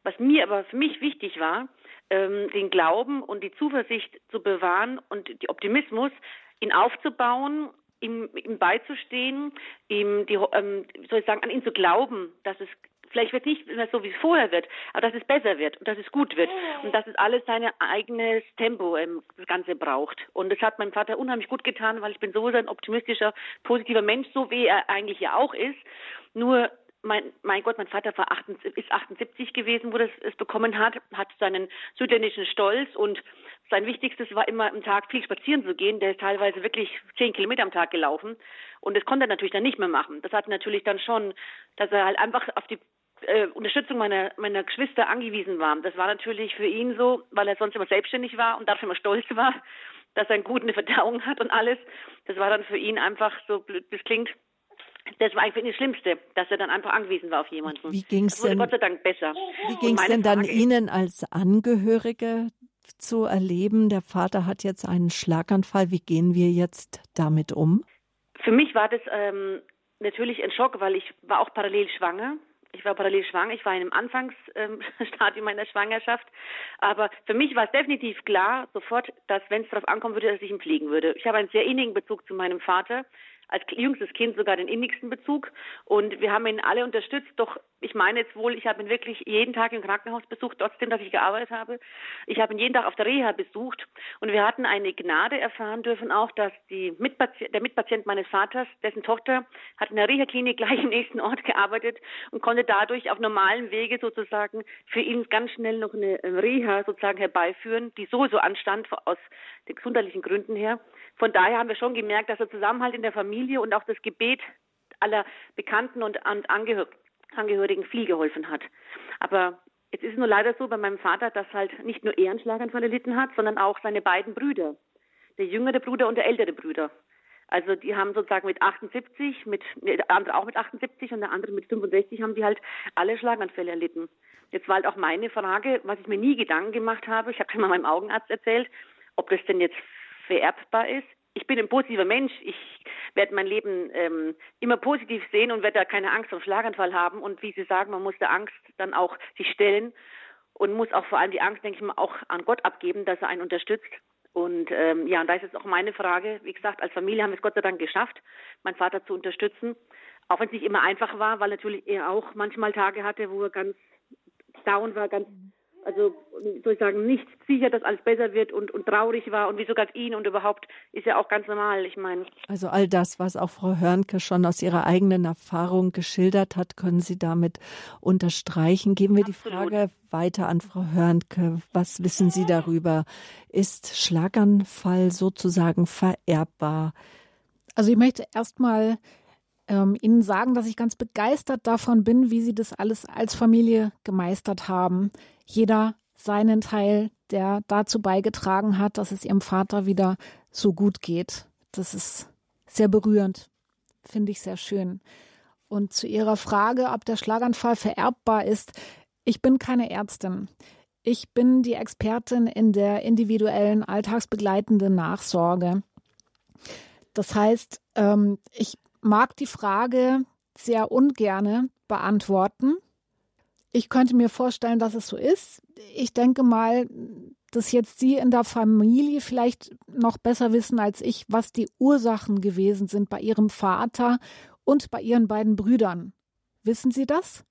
was mir aber für mich wichtig war, ähm, den Glauben und die Zuversicht zu bewahren und die Optimismus, ihn aufzubauen, ihm, ihm beizustehen, ihm die, ähm, soll ich sagen, an ihn zu glauben, dass es vielleicht wird nicht mehr so wie es vorher wird, aber dass es besser wird und dass es gut wird und dass es alles sein eigenes Tempo ähm, das Ganze braucht. Und das hat meinem Vater unheimlich gut getan, weil ich bin sowieso ein optimistischer, positiver Mensch, so wie er eigentlich ja auch ist. Nur mein, mein Gott, mein Vater war 78, ist 78 gewesen, wo er es bekommen hat, hat seinen südländischen Stolz und sein Wichtigstes war immer am Tag viel spazieren zu gehen. Der ist teilweise wirklich zehn Kilometer am Tag gelaufen und das konnte er natürlich dann nicht mehr machen. Das hat natürlich dann schon, dass er halt einfach auf die äh, Unterstützung meiner, meiner Geschwister angewiesen war. Das war natürlich für ihn so, weil er sonst immer selbstständig war und dafür immer stolz war, dass er eine gute Verdauung hat und alles. Das war dann für ihn einfach, so blöd das klingt, das war eigentlich das Schlimmste, dass er dann einfach angewiesen war auf jemanden. Wie ging es denn? Gott sei Dank besser. Wie ging es denn dann Ihnen als Angehörige zu erleben? Der Vater hat jetzt einen Schlaganfall. Wie gehen wir jetzt damit um? Für mich war das ähm, natürlich ein Schock, weil ich war auch parallel schwanger. Ich war parallel schwanger. Ich war in einem Anfangsstadium ähm, meiner Schwangerschaft. Aber für mich war es definitiv klar, sofort, dass wenn es darauf ankommen würde, dass ich ihn pflegen würde. Ich habe einen sehr innigen Bezug zu meinem Vater als jüngstes Kind sogar den innigsten Bezug. Und wir haben ihn alle unterstützt. Doch ich meine jetzt wohl, ich habe ihn wirklich jeden Tag im Krankenhaus besucht, trotzdem, dass ich gearbeitet habe. Ich habe ihn jeden Tag auf der Reha besucht. Und wir hatten eine Gnade erfahren dürfen auch, dass die Mitpatient, der Mitpatient meines Vaters, dessen Tochter, hat in der Reha-Klinik gleich im nächsten Ort gearbeitet und konnte dadurch auf normalen Wege sozusagen für ihn ganz schnell noch eine Reha sozusagen herbeiführen, die sowieso anstand aus den gesundheitlichen Gründen her. Von daher haben wir schon gemerkt, dass der Zusammenhalt in der Familie und auch das Gebet aller Bekannten und Angehörigen viel geholfen hat. Aber jetzt ist es nur leider so bei meinem Vater, dass halt nicht nur er einen Schlaganfall erlitten hat, sondern auch seine beiden Brüder. Der jüngere Bruder und der ältere Bruder. Also die haben sozusagen mit 78, mit der andere auch mit 78 und der andere mit 65 haben die halt alle Schlaganfälle erlitten. Jetzt war halt auch meine Frage, was ich mir nie Gedanken gemacht habe, ich habe schon mal meinem Augenarzt erzählt, ob das denn jetzt vererbbar ist. Ich bin ein positiver Mensch. Ich werde mein Leben ähm, immer positiv sehen und werde da keine Angst vor Schlaganfall haben. Und wie Sie sagen, man muss der Angst dann auch sich stellen und muss auch vor allem die Angst, denke ich mal, auch an Gott abgeben, dass er einen unterstützt. Und ähm, ja, und da ist jetzt auch meine Frage. Wie gesagt, als Familie haben wir es Gott sei Dank geschafft, meinen Vater zu unterstützen. Auch wenn es nicht immer einfach war, weil natürlich er auch manchmal Tage hatte, wo er ganz down war, ganz also soll ich sagen, nicht sicher, dass alles besser wird und, und traurig war und wieso ganz ihn und überhaupt ist ja auch ganz normal, ich meine. Also all das, was auch Frau Hörnke schon aus ihrer eigenen Erfahrung geschildert hat, können Sie damit unterstreichen. Geben wir Absolut. die Frage weiter an Frau Hörnke. Was wissen Sie darüber? Ist Schlaganfall sozusagen vererbbar? Also ich möchte erstmal ähm, Ihnen sagen, dass ich ganz begeistert davon bin, wie Sie das alles als Familie gemeistert haben. Jeder seinen Teil, der dazu beigetragen hat, dass es Ihrem Vater wieder so gut geht. Das ist sehr berührend, finde ich sehr schön. Und zu Ihrer Frage, ob der Schlaganfall vererbbar ist, ich bin keine Ärztin. Ich bin die Expertin in der individuellen alltagsbegleitenden Nachsorge. Das heißt, ähm, ich mag die Frage sehr ungerne beantworten. Ich könnte mir vorstellen, dass es so ist. Ich denke mal, dass jetzt Sie in der Familie vielleicht noch besser wissen als ich, was die Ursachen gewesen sind bei Ihrem Vater und bei Ihren beiden Brüdern. Wissen Sie das?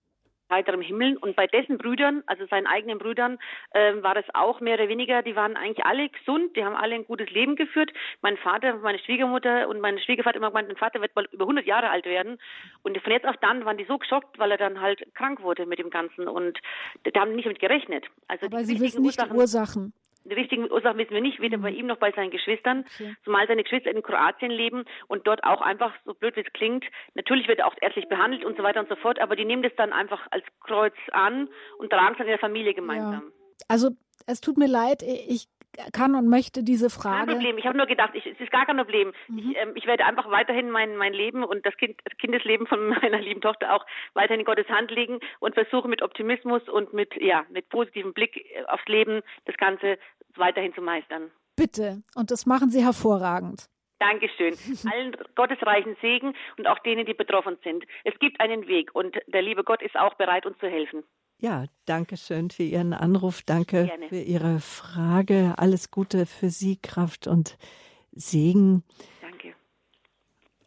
Heiterem Himmel. Und bei dessen Brüdern, also seinen eigenen Brüdern, äh, war das auch mehr oder weniger, die waren eigentlich alle gesund, die haben alle ein gutes Leben geführt. Mein Vater, meine Schwiegermutter und mein Schwiegervater immer gemeint, mein Vater wird mal über 100 Jahre alt werden. Und von jetzt auf dann waren die so geschockt, weil er dann halt krank wurde mit dem Ganzen. Und da haben nicht damit gerechnet. Also Aber Sie wissen nicht Ursachen, die Ursachen. Die richtigen Ursachen wissen wir nicht, weder mhm. bei ihm noch bei seinen Geschwistern, okay. zumal seine Geschwister in Kroatien leben und dort auch einfach, so blöd wie es klingt, natürlich wird er auch ärztlich behandelt und so weiter und so fort, aber die nehmen das dann einfach als Kreuz an und tragen es dann in der Familie gemeinsam. Ja. Also es tut mir leid, ich kann und möchte diese Frage. Kein Problem. Ich habe nur gedacht, ich, es ist gar kein Problem. Mhm. Ich, ähm, ich, werde einfach weiterhin mein, mein Leben und das, kind, das Kindesleben von meiner lieben Tochter auch weiterhin in Gottes Hand legen und versuche mit Optimismus und mit, ja, mit positivem Blick äh, aufs Leben das Ganze weiterhin zu meistern. Bitte. Und das machen Sie hervorragend. Dankeschön. Allen gottesreichen Segen und auch denen, die betroffen sind. Es gibt einen Weg und der liebe Gott ist auch bereit, uns zu helfen. Ja, danke schön für Ihren Anruf. Danke Gerne. für Ihre Frage. Alles Gute für Sie, Kraft und Segen. Danke.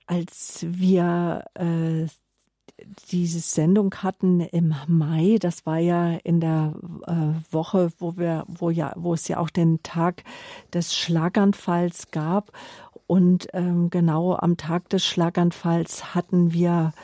Als wir äh, diese Sendung hatten im Mai, das war ja in der äh, Woche, wo wir, wo ja, wo es ja auch den Tag des Schlaganfalls gab. Und ähm, genau am Tag des Schlaganfalls hatten wir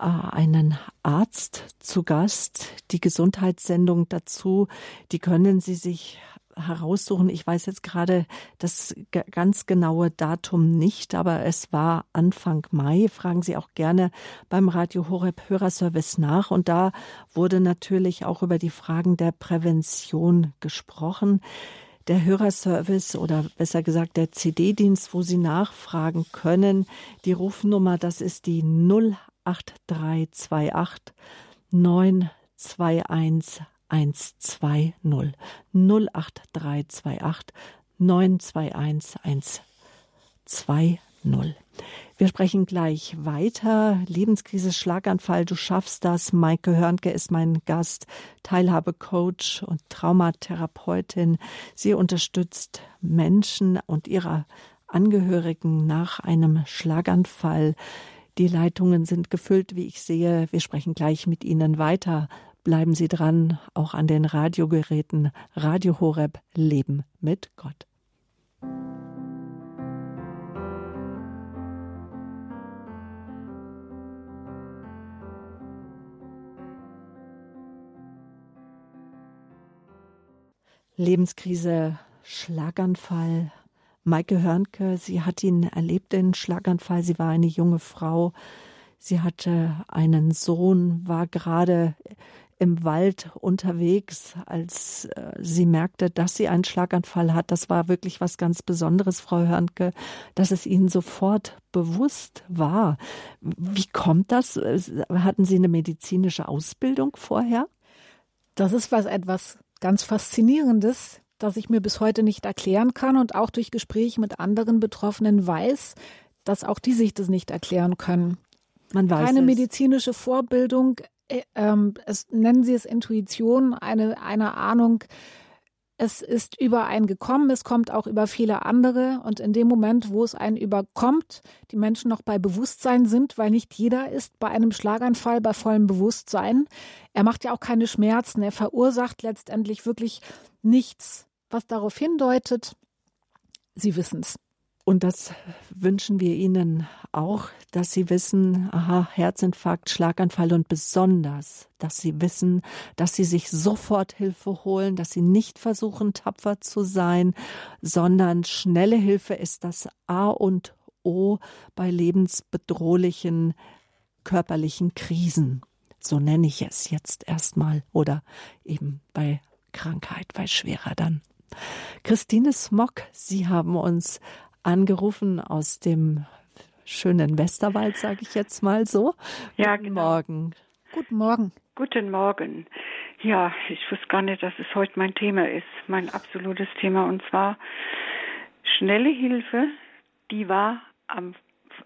einen Arzt zu Gast. Die Gesundheitssendung dazu, die können Sie sich heraussuchen. Ich weiß jetzt gerade das ganz genaue Datum nicht, aber es war Anfang Mai. Fragen Sie auch gerne beim Radio Horeb Hörerservice nach. Und da wurde natürlich auch über die Fragen der Prävention gesprochen. Der Hörerservice oder besser gesagt der CD-Dienst, wo Sie nachfragen können, die Rufnummer, das ist die 08328 921 120 08328 921 120. Wir sprechen gleich weiter. Lebenskrise, Schlaganfall, du schaffst das. Maike Hörnke ist mein Gast, Teilhabecoach und Traumatherapeutin. Sie unterstützt Menschen und ihre Angehörigen nach einem Schlaganfall. Die Leitungen sind gefüllt, wie ich sehe. Wir sprechen gleich mit Ihnen weiter. Bleiben Sie dran, auch an den Radiogeräten Radio Horeb Leben mit Gott. Lebenskrise, Schlaganfall. Maike Hörnke, sie hat ihn erlebt, den Schlaganfall. Sie war eine junge Frau. Sie hatte einen Sohn, war gerade im Wald unterwegs, als äh, sie merkte, dass sie einen Schlaganfall hat. Das war wirklich was ganz Besonderes, Frau Hörnke, dass es Ihnen sofort bewusst war. Wie kommt das? Hatten Sie eine medizinische Ausbildung vorher? Das ist was etwas ganz Faszinierendes, das ich mir bis heute nicht erklären kann und auch durch Gespräche mit anderen Betroffenen weiß, dass auch die sich das nicht erklären können. Man weiß Keine es. medizinische Vorbildung, äh, ähm, es, nennen Sie es Intuition, eine, eine Ahnung, es ist über einen gekommen, es kommt auch über viele andere. Und in dem Moment, wo es einen überkommt, die Menschen noch bei Bewusstsein sind, weil nicht jeder ist bei einem Schlaganfall bei vollem Bewusstsein. Er macht ja auch keine Schmerzen, er verursacht letztendlich wirklich nichts, was darauf hindeutet, Sie wissen es. Und das wünschen wir Ihnen auch, dass Sie wissen, aha, Herzinfarkt, Schlaganfall und besonders, dass Sie wissen, dass Sie sich sofort Hilfe holen, dass Sie nicht versuchen, tapfer zu sein, sondern schnelle Hilfe ist das A und O bei lebensbedrohlichen körperlichen Krisen. So nenne ich es jetzt erstmal oder eben bei Krankheit, bei schwerer dann. Christine Smock, Sie haben uns angerufen aus dem schönen Westerwald, sage ich jetzt mal so. Ja, Guten genau. Morgen. Guten Morgen. Guten Morgen. Ja, ich wusste gar nicht, dass es heute mein Thema ist, mein absolutes Thema. Und zwar schnelle Hilfe, die war am,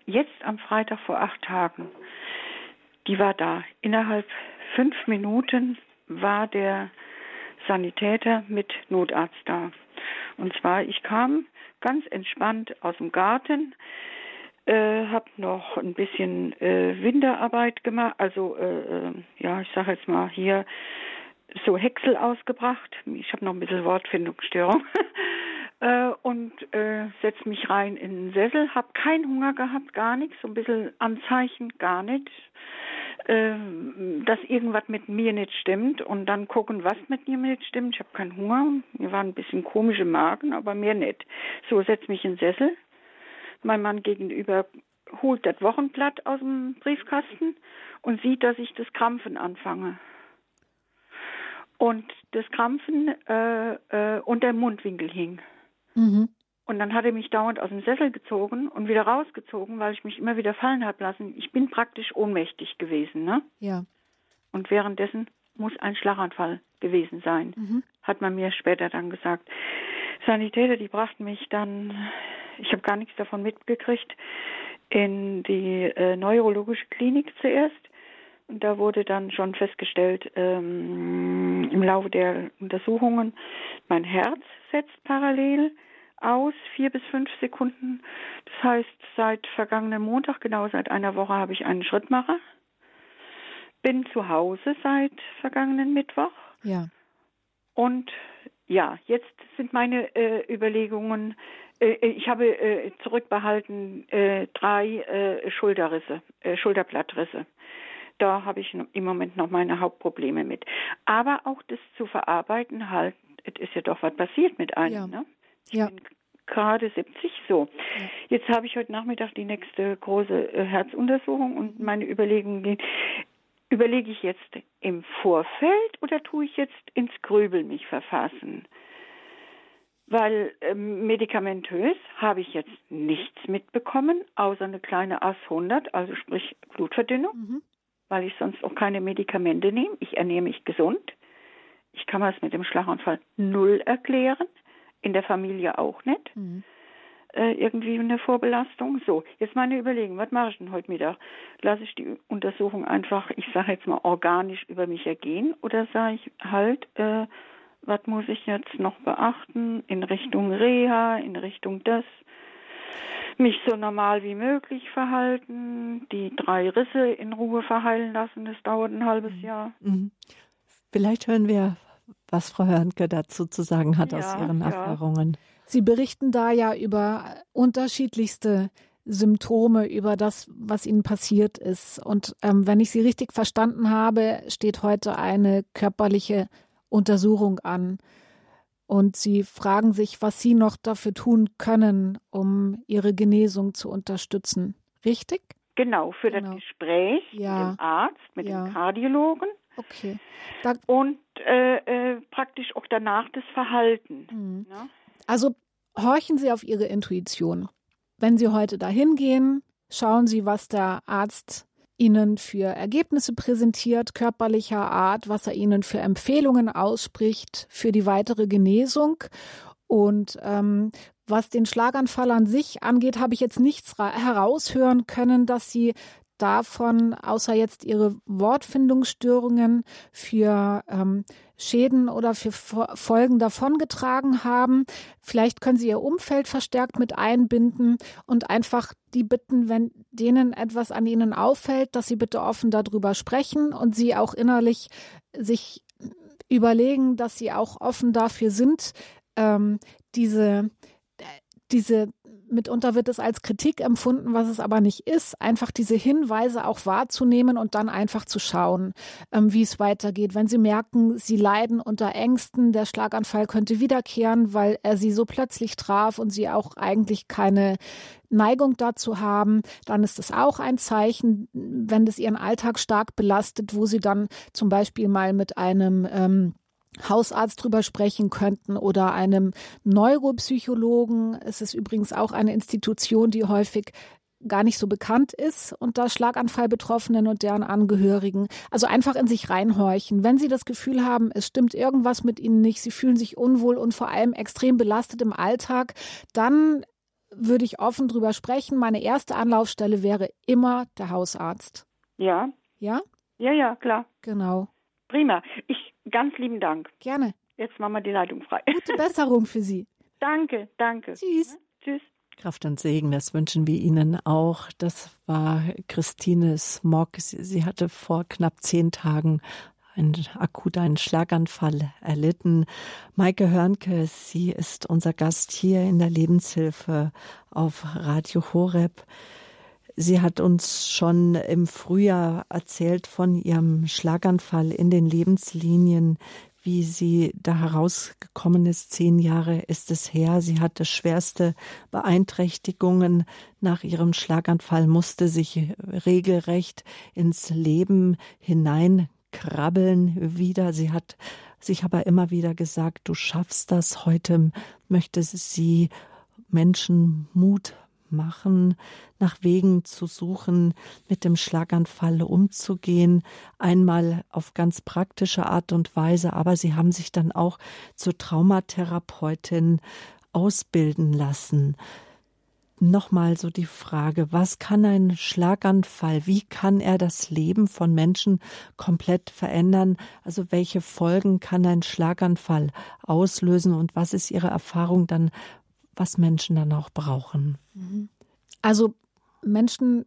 jetzt am Freitag vor acht Tagen. Die war da. Innerhalb fünf Minuten war der Sanitäter mit Notarzt da. Und zwar, ich kam ganz entspannt aus dem Garten, äh, habe noch ein bisschen äh, Winterarbeit gemacht, also äh, äh ja, ich sage jetzt mal hier so Häcksel ausgebracht. Ich habe noch ein bisschen Wortfindungsstörung. äh, und äh, setze mich rein in den Sessel, habe keinen Hunger gehabt, gar nichts, so ein bisschen Anzeichen, gar nicht, dass irgendwas mit mir nicht stimmt und dann gucken, was mit mir nicht stimmt. Ich habe keinen Hunger, mir war ein bisschen komisch im Magen, aber mehr nicht. So, setze mich in den Sessel. Mein Mann gegenüber holt das Wochenblatt aus dem Briefkasten und sieht, dass ich das Krampfen anfange und das Krampfen äh, äh, und der Mundwinkel hing. Mhm. Und dann hat er mich dauernd aus dem Sessel gezogen und wieder rausgezogen, weil ich mich immer wieder fallen habe lassen. Ich bin praktisch ohnmächtig gewesen, ne? Ja. Und währenddessen muss ein Schlaganfall gewesen sein, mhm. hat man mir später dann gesagt. Sanitäter, die brachten mich dann, ich habe gar nichts davon mitgekriegt, in die äh, neurologische Klinik zuerst. Und da wurde dann schon festgestellt, ähm, im Laufe der Untersuchungen, mein Herz setzt parallel aus, vier bis fünf Sekunden. Das heißt, seit vergangenen Montag, genau seit einer Woche, habe ich einen Schrittmacher. Bin zu Hause seit vergangenen Mittwoch. Ja. Und ja, jetzt sind meine äh, Überlegungen, äh, ich habe äh, zurückbehalten äh, drei äh, Schulterrisse, äh, Schulterblattrisse. Da habe ich im Moment noch meine Hauptprobleme mit. Aber auch das zu verarbeiten, halt, es ist ja doch was passiert mit einem. Ja. Ne? Ich ja. bin gerade 70 so. Jetzt habe ich heute Nachmittag die nächste große äh, Herzuntersuchung und meine Überlegungen gehen. Überlege ich jetzt im Vorfeld oder tue ich jetzt ins Grübel mich verfassen? Weil ähm, medikamentös habe ich jetzt nichts mitbekommen, außer eine kleine AS 100, also sprich Blutverdünnung. Mhm weil ich sonst auch keine Medikamente nehme. Ich ernähre mich gesund. Ich kann mir das mit dem Schlaganfall null erklären. In der Familie auch nicht. Mhm. Äh, irgendwie eine Vorbelastung. So, jetzt meine Überlegung, was mache ich denn heute Mittag? Lasse ich die Untersuchung einfach, ich sage jetzt mal, organisch über mich ergehen oder sage ich halt, äh, was muss ich jetzt noch beachten in Richtung Reha, in Richtung das? mich so normal wie möglich verhalten, die drei Risse in Ruhe verheilen lassen. Das dauert ein halbes mhm. Jahr. Mhm. Vielleicht hören wir, was Frau Hörnke dazu zu sagen hat ja, aus ihren ja. Erfahrungen. Sie berichten da ja über unterschiedlichste Symptome, über das, was ihnen passiert ist. Und ähm, wenn ich Sie richtig verstanden habe, steht heute eine körperliche Untersuchung an. Und sie fragen sich, was sie noch dafür tun können, um ihre Genesung zu unterstützen. Richtig? Genau, für genau. das Gespräch ja. mit dem Arzt, mit ja. dem Kardiologen. Okay. Da und äh, äh, praktisch auch danach das Verhalten. Mhm. Ne? Also horchen Sie auf Ihre Intuition. Wenn Sie heute dahin gehen, schauen Sie, was der Arzt Ihnen für Ergebnisse präsentiert, körperlicher Art, was er Ihnen für Empfehlungen ausspricht für die weitere Genesung. Und ähm, was den Schlaganfall an sich angeht, habe ich jetzt nichts heraushören können, dass Sie davon, außer jetzt ihre Wortfindungsstörungen, für ähm, Schäden oder für Folgen davongetragen haben. Vielleicht können Sie Ihr Umfeld verstärkt mit einbinden und einfach die bitten, wenn denen etwas an Ihnen auffällt, dass Sie bitte offen darüber sprechen und Sie auch innerlich sich überlegen, dass Sie auch offen dafür sind, ähm, diese diese mitunter wird es als Kritik empfunden, was es aber nicht ist, einfach diese Hinweise auch wahrzunehmen und dann einfach zu schauen, ähm, wie es weitergeht. Wenn Sie merken, Sie leiden unter Ängsten, der Schlaganfall könnte wiederkehren, weil er Sie so plötzlich traf und Sie auch eigentlich keine Neigung dazu haben, dann ist es auch ein Zeichen, wenn das Ihren Alltag stark belastet, wo Sie dann zum Beispiel mal mit einem ähm, Hausarzt drüber sprechen könnten oder einem Neuropsychologen. Es ist übrigens auch eine Institution, die häufig gar nicht so bekannt ist unter Schlaganfallbetroffenen und deren Angehörigen. Also einfach in sich reinhorchen. Wenn Sie das Gefühl haben, es stimmt irgendwas mit Ihnen nicht, Sie fühlen sich unwohl und vor allem extrem belastet im Alltag, dann würde ich offen drüber sprechen. Meine erste Anlaufstelle wäre immer der Hausarzt. Ja. Ja? Ja, ja, klar. Genau. Prima. Ich ganz lieben Dank. Gerne. Jetzt machen wir die Leitung frei. Gute Besserung für Sie. danke, danke. Tschüss. Tschüss. Kraft und Segen, das wünschen wir Ihnen auch. Das war Christine Smog. Sie, sie hatte vor knapp zehn Tagen einen, akut einen Schlaganfall erlitten. Maike Hörnke, sie ist unser Gast hier in der Lebenshilfe auf Radio Horeb. Sie hat uns schon im Frühjahr erzählt von ihrem Schlaganfall in den Lebenslinien, wie sie da herausgekommen ist. Zehn Jahre ist es her. Sie hatte schwerste Beeinträchtigungen. Nach ihrem Schlaganfall musste sich regelrecht ins Leben hineinkrabbeln wieder. Sie hat sich aber immer wieder gesagt, du schaffst das. Heute möchte sie Menschen Mut machen, nach Wegen zu suchen, mit dem Schlaganfall umzugehen, einmal auf ganz praktische Art und Weise, aber sie haben sich dann auch zur Traumatherapeutin ausbilden lassen. Nochmal so die Frage, was kann ein Schlaganfall, wie kann er das Leben von Menschen komplett verändern? Also welche Folgen kann ein Schlaganfall auslösen und was ist Ihre Erfahrung dann was Menschen dann auch brauchen. Also Menschen,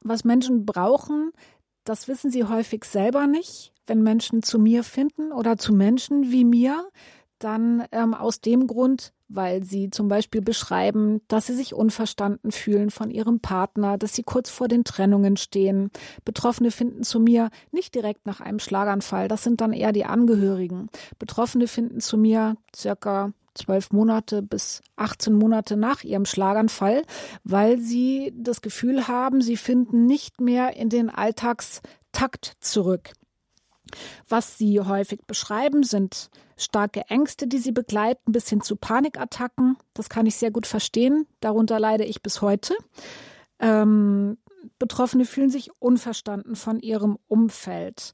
was Menschen brauchen, das wissen sie häufig selber nicht. Wenn Menschen zu mir finden oder zu Menschen wie mir, dann ähm, aus dem Grund, weil sie zum Beispiel beschreiben, dass sie sich unverstanden fühlen von ihrem Partner, dass sie kurz vor den Trennungen stehen. Betroffene finden zu mir nicht direkt nach einem Schlaganfall, das sind dann eher die Angehörigen. Betroffene finden zu mir circa zwölf Monate bis 18 Monate nach ihrem Schlaganfall, weil sie das Gefühl haben, sie finden nicht mehr in den Alltagstakt zurück. Was sie häufig beschreiben, sind starke Ängste, die sie begleiten, bis hin zu Panikattacken. Das kann ich sehr gut verstehen. Darunter leide ich bis heute. Ähm, Betroffene fühlen sich unverstanden von ihrem Umfeld.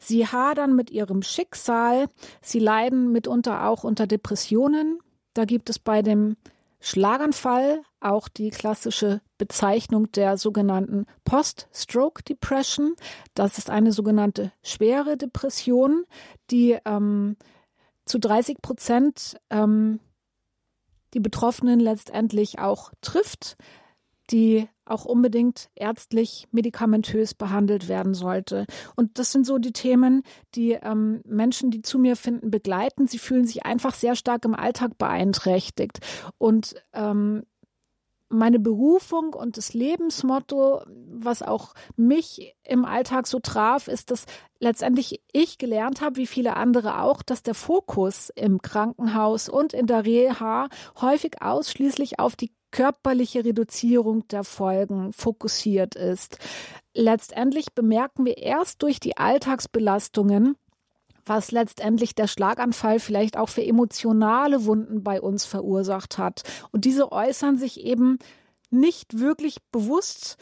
Sie hadern mit ihrem Schicksal. Sie leiden mitunter auch unter Depressionen. Da gibt es bei dem Schlaganfall auch die klassische Bezeichnung der sogenannten Post-Stroke Depression. Das ist eine sogenannte schwere Depression, die ähm, zu 30 Prozent ähm, die Betroffenen letztendlich auch trifft die auch unbedingt ärztlich medikamentös behandelt werden sollte. Und das sind so die Themen, die ähm, Menschen, die zu mir finden, begleiten. Sie fühlen sich einfach sehr stark im Alltag beeinträchtigt. Und ähm, meine Berufung und das Lebensmotto, was auch mich im Alltag so traf, ist, dass letztendlich ich gelernt habe, wie viele andere auch, dass der Fokus im Krankenhaus und in der Reha häufig ausschließlich auf die körperliche Reduzierung der Folgen fokussiert ist. Letztendlich bemerken wir erst durch die Alltagsbelastungen, was letztendlich der Schlaganfall vielleicht auch für emotionale Wunden bei uns verursacht hat. Und diese äußern sich eben nicht wirklich bewusst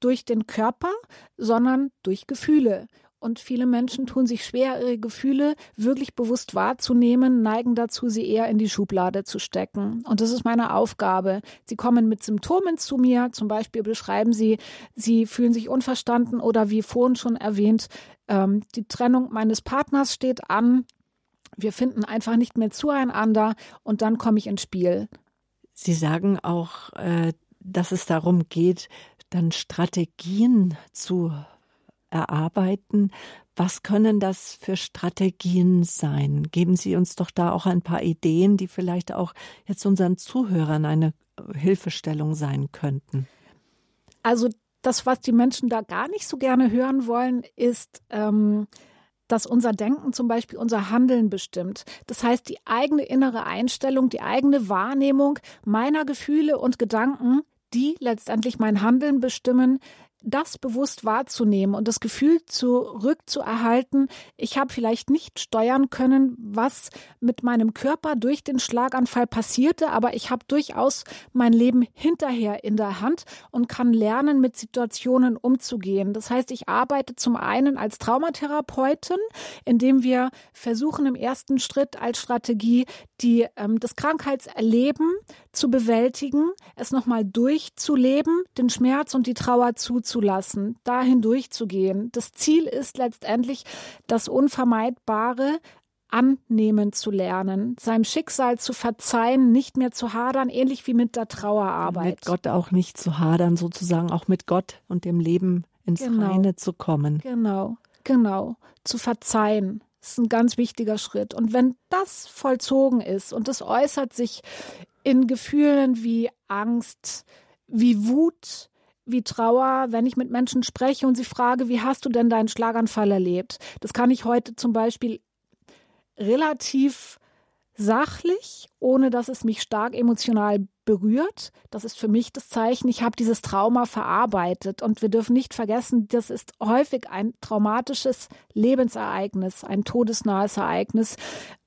durch den Körper, sondern durch Gefühle. Und viele Menschen tun sich schwer, ihre Gefühle wirklich bewusst wahrzunehmen, neigen dazu, sie eher in die Schublade zu stecken. Und das ist meine Aufgabe. Sie kommen mit Symptomen zu mir. Zum Beispiel beschreiben sie, sie fühlen sich unverstanden oder wie vorhin schon erwähnt, ähm, die Trennung meines Partners steht an. Wir finden einfach nicht mehr zueinander und dann komme ich ins Spiel. Sie sagen auch, äh, dass es darum geht, dann Strategien zu erarbeiten. Was können das für Strategien sein? Geben Sie uns doch da auch ein paar Ideen, die vielleicht auch jetzt unseren Zuhörern eine Hilfestellung sein könnten. Also das, was die Menschen da gar nicht so gerne hören wollen, ist, ähm, dass unser Denken zum Beispiel unser Handeln bestimmt. Das heißt, die eigene innere Einstellung, die eigene Wahrnehmung meiner Gefühle und Gedanken, die letztendlich mein Handeln bestimmen, das bewusst wahrzunehmen und das Gefühl zurückzuerhalten, ich habe vielleicht nicht steuern können, was mit meinem Körper durch den Schlaganfall passierte, aber ich habe durchaus mein Leben hinterher in der Hand und kann lernen, mit Situationen umzugehen. Das heißt, ich arbeite zum einen als Traumatherapeutin, indem wir versuchen im ersten Schritt als Strategie die ähm, das Krankheitserleben zu bewältigen, es nochmal durchzuleben, den Schmerz und die Trauer zuzulassen, dahin durchzugehen. Das Ziel ist letztendlich das Unvermeidbare annehmen zu lernen, seinem Schicksal zu verzeihen, nicht mehr zu hadern, ähnlich wie mit der Trauerarbeit. Mit Gott auch nicht zu hadern, sozusagen auch mit Gott und dem Leben ins genau. Reine zu kommen. Genau, genau, zu verzeihen. Das ist ein ganz wichtiger Schritt. Und wenn das vollzogen ist und es äußert sich in Gefühlen wie Angst, wie Wut, wie Trauer, wenn ich mit Menschen spreche und sie frage, wie hast du denn deinen Schlaganfall erlebt? Das kann ich heute zum Beispiel relativ sachlich, ohne dass es mich stark emotional berührt. Das ist für mich das Zeichen, ich habe dieses Trauma verarbeitet. Und wir dürfen nicht vergessen, das ist häufig ein traumatisches Lebensereignis, ein todesnahes Ereignis,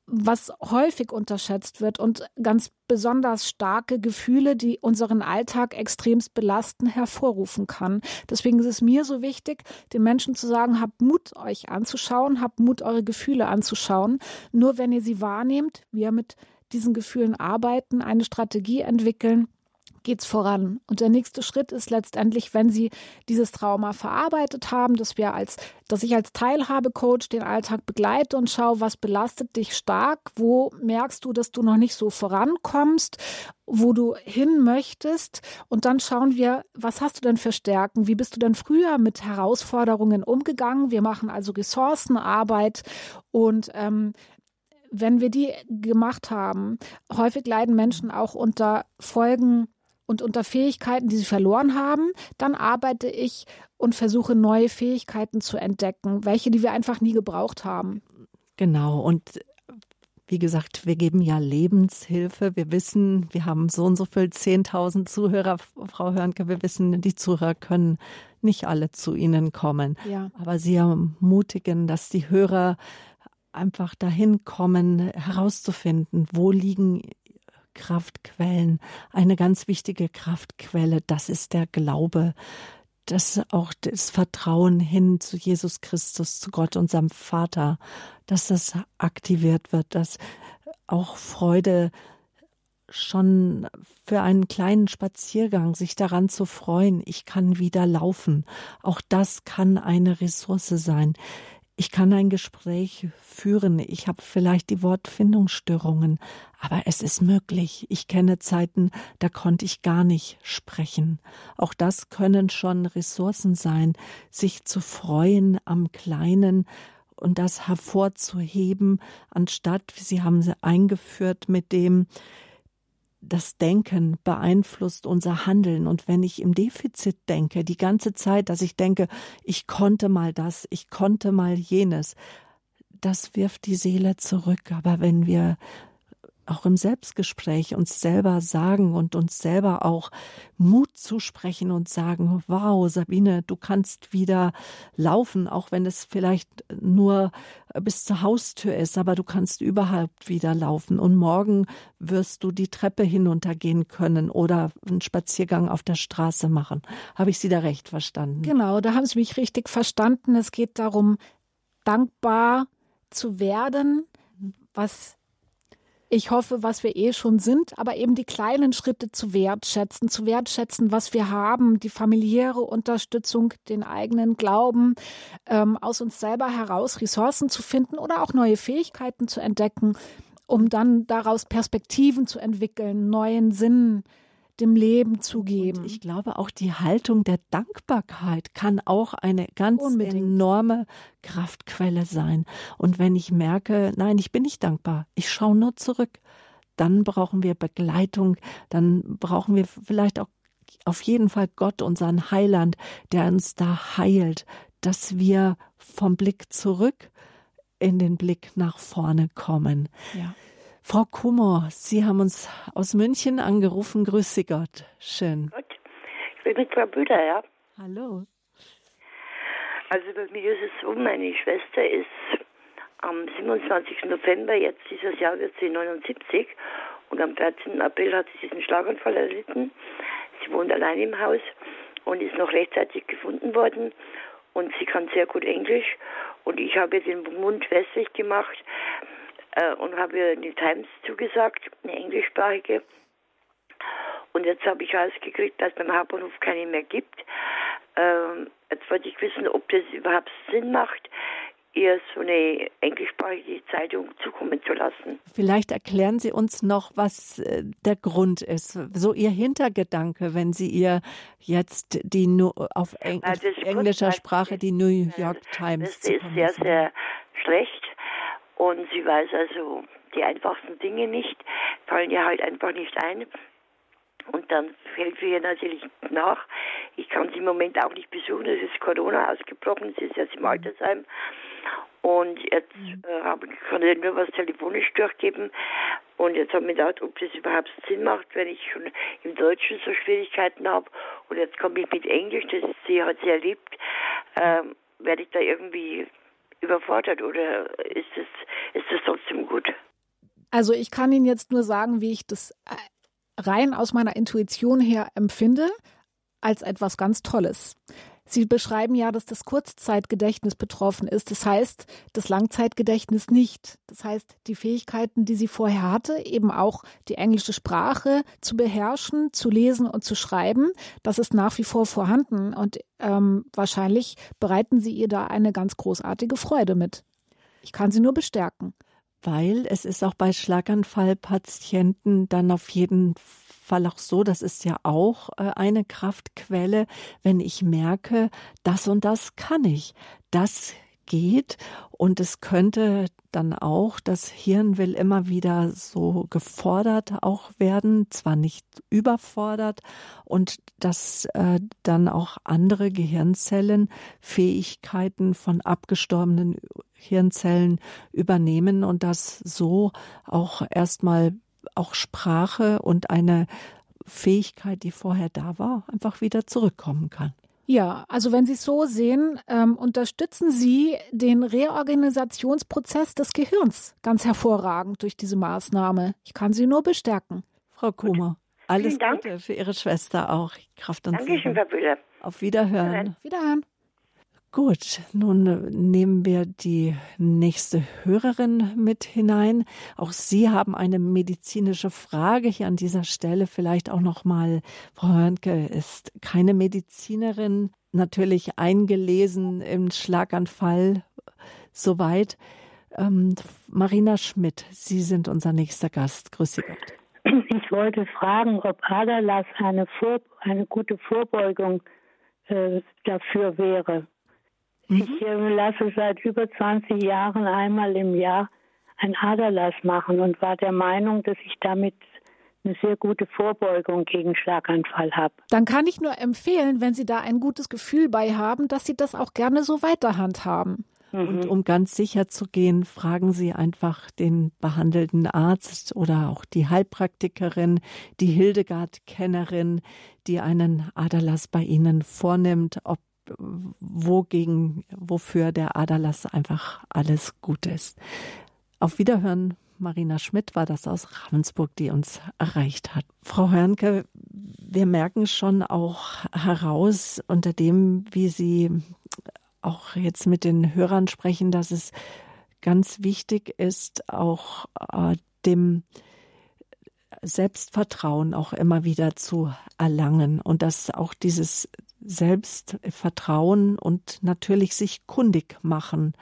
was häufig unterschätzt wird und ganz besonders starke Gefühle, die unseren Alltag extremst belasten, hervorrufen kann. Deswegen ist es mir so wichtig, den Menschen zu sagen, habt Mut, euch anzuschauen, habt Mut, eure Gefühle anzuschauen. Nur wenn ihr sie wahrnehmt, wir mit diesen Gefühlen arbeiten, eine Strategie entwickeln, geht's voran. Und der nächste Schritt ist letztendlich, wenn Sie dieses Trauma verarbeitet haben, dass wir als, dass ich als Teilhabecoach den Alltag begleite und schaue, was belastet dich stark, wo merkst du, dass du noch nicht so vorankommst, wo du hin möchtest. Und dann schauen wir, was hast du denn für Stärken? Wie bist du denn früher mit Herausforderungen umgegangen? Wir machen also Ressourcenarbeit und ähm, wenn wir die gemacht haben, häufig leiden Menschen auch unter Folgen und unter Fähigkeiten, die sie verloren haben, dann arbeite ich und versuche neue Fähigkeiten zu entdecken, welche, die wir einfach nie gebraucht haben. Genau. Und wie gesagt, wir geben ja Lebenshilfe. Wir wissen, wir haben so und so viel 10.000 Zuhörer, Frau Hörnke. Wir wissen, die Zuhörer können nicht alle zu Ihnen kommen. Ja. Aber Sie ermutigen, dass die Hörer einfach dahin kommen, herauszufinden, wo liegen Kraftquellen. Eine ganz wichtige Kraftquelle, das ist der Glaube, das auch das Vertrauen hin zu Jesus Christus, zu Gott, unserem Vater, dass das aktiviert wird, dass auch Freude schon für einen kleinen Spaziergang sich daran zu freuen, ich kann wieder laufen. Auch das kann eine Ressource sein. Ich kann ein Gespräch führen. Ich habe vielleicht die Wortfindungsstörungen, aber es ist möglich. Ich kenne Zeiten, da konnte ich gar nicht sprechen. Auch das können schon Ressourcen sein, sich zu freuen am Kleinen und das hervorzuheben, anstatt, Sie haben sie eingeführt mit dem, das Denken beeinflusst unser Handeln. Und wenn ich im Defizit denke, die ganze Zeit, dass ich denke, ich konnte mal das, ich konnte mal jenes, das wirft die Seele zurück. Aber wenn wir auch im Selbstgespräch uns selber sagen und uns selber auch Mut zusprechen und sagen, wow, Sabine, du kannst wieder laufen, auch wenn es vielleicht nur bis zur Haustür ist, aber du kannst überhaupt wieder laufen und morgen wirst du die Treppe hinuntergehen können oder einen Spaziergang auf der Straße machen. Habe ich Sie da recht verstanden? Genau, da haben Sie mich richtig verstanden. Es geht darum, dankbar zu werden, was ich hoffe, was wir eh schon sind, aber eben die kleinen Schritte zu wertschätzen, zu wertschätzen, was wir haben, die familiäre Unterstützung, den eigenen Glauben, ähm, aus uns selber heraus Ressourcen zu finden oder auch neue Fähigkeiten zu entdecken, um dann daraus Perspektiven zu entwickeln, neuen Sinn dem Leben zu geben. Und ich glaube, auch die Haltung der Dankbarkeit kann auch eine ganz Unbedingt. enorme Kraftquelle sein. Und wenn ich merke, nein, ich bin nicht dankbar, ich schaue nur zurück, dann brauchen wir Begleitung, dann brauchen wir vielleicht auch auf jeden Fall Gott, unseren Heiland, der uns da heilt, dass wir vom Blick zurück in den Blick nach vorne kommen. Ja. Frau Kummer, Sie haben uns aus München angerufen. Grüß Sie Gott. Schön. Gut. Ich bin mit Frau Büder, ja. Hallo. Also bei mir ist es so, meine Schwester ist am 27. November jetzt dieses Jahr wird sie 79 und am 13. April hat sie diesen Schlaganfall erlitten. Sie wohnt allein im Haus und ist noch rechtzeitig gefunden worden und sie kann sehr gut Englisch und ich habe den Mund wässrig gemacht äh, und habe ihr in die Times zugesagt, eine englischsprachige. Und jetzt habe ich rausgekriegt, dass es beim Hauptbahnhof keine mehr gibt. Ähm, jetzt wollte ich wissen, ob das überhaupt Sinn macht, ihr so eine englischsprachige Zeitung zukommen zu lassen. Vielleicht erklären Sie uns noch, was äh, der Grund ist, so Ihr Hintergedanke, wenn Sie ihr jetzt die auf Eng ja, englischer Sprache die New York Times. Das ist sehr, sehr schlecht und sie weiß also die einfachsten Dinge nicht, fallen ihr halt einfach nicht ein. Und dann fällt wir ihr natürlich nach. Ich kann sie im Moment auch nicht besuchen. Es ist Corona ausgebrochen. Sie ist jetzt im Altersheim. Und jetzt mhm. äh, habe, kann ich nur was telefonisch durchgeben. Und jetzt habe ich gedacht, ob das überhaupt Sinn macht, wenn ich schon im Deutschen so Schwierigkeiten habe. Und jetzt komme ich mit Englisch, das ist, sie hat sie erlebt. Ähm, werde ich da irgendwie überfordert oder ist es ist das trotzdem gut? Also ich kann Ihnen jetzt nur sagen, wie ich das äh, rein aus meiner Intuition her empfinde, als etwas ganz Tolles. Sie beschreiben ja, dass das Kurzzeitgedächtnis betroffen ist. Das heißt, das Langzeitgedächtnis nicht. Das heißt, die Fähigkeiten, die sie vorher hatte, eben auch die englische Sprache zu beherrschen, zu lesen und zu schreiben, das ist nach wie vor vorhanden. Und ähm, wahrscheinlich bereiten sie ihr da eine ganz großartige Freude mit. Ich kann sie nur bestärken. Weil es ist auch bei Schlaganfallpatienten dann auf jeden Fall Fall auch so, das ist ja auch äh, eine Kraftquelle, wenn ich merke, das und das kann ich, das geht und es könnte dann auch, das Hirn will immer wieder so gefordert auch werden, zwar nicht überfordert und dass äh, dann auch andere Gehirnzellen Fähigkeiten von abgestorbenen Hirnzellen übernehmen und das so auch erstmal auch Sprache und eine Fähigkeit, die vorher da war, einfach wieder zurückkommen kann. Ja, also wenn Sie es so sehen, ähm, unterstützen Sie den Reorganisationsprozess des Gehirns ganz hervorragend durch diese Maßnahme. Ich kann Sie nur bestärken. Frau Kummer, alles Gute für Ihre Schwester auch. Kraft und Dankeschön, Frau Bühler. Auf Wiederhören. Wiederhören. Gut, nun nehmen wir die nächste Hörerin mit hinein. Auch Sie haben eine medizinische Frage hier an dieser Stelle. Vielleicht auch noch mal, Frau Hörnke ist keine Medizinerin, natürlich eingelesen im Schlaganfall soweit. Ähm, Marina Schmidt, Sie sind unser nächster Gast. Grüß Sie Gott. Ich wollte fragen, ob Aderlass eine, Vor eine gute Vorbeugung äh, dafür wäre. Mhm. Ich äh, lasse seit über 20 Jahren einmal im Jahr ein Aderlass machen und war der Meinung, dass ich damit eine sehr gute Vorbeugung gegen Schlaganfall habe. Dann kann ich nur empfehlen, wenn Sie da ein gutes Gefühl bei haben, dass Sie das auch gerne so weiterhand haben. Und mhm. um ganz sicher zu gehen, fragen Sie einfach den behandelnden Arzt oder auch die Heilpraktikerin, die Hildegard-Kennerin, die einen Aderlass bei Ihnen vornimmt, ob wogegen, wofür der Aderlass einfach alles gut ist. Auf Wiederhören, Marina Schmidt war das aus Ravensburg, die uns erreicht hat. Frau Hörnke, wir merken schon auch heraus unter dem, wie Sie auch jetzt mit den Hörern sprechen, dass es ganz wichtig ist, auch äh, dem Selbstvertrauen auch immer wieder zu erlangen und dass auch dieses Selbstvertrauen und natürlich sich kundig machen,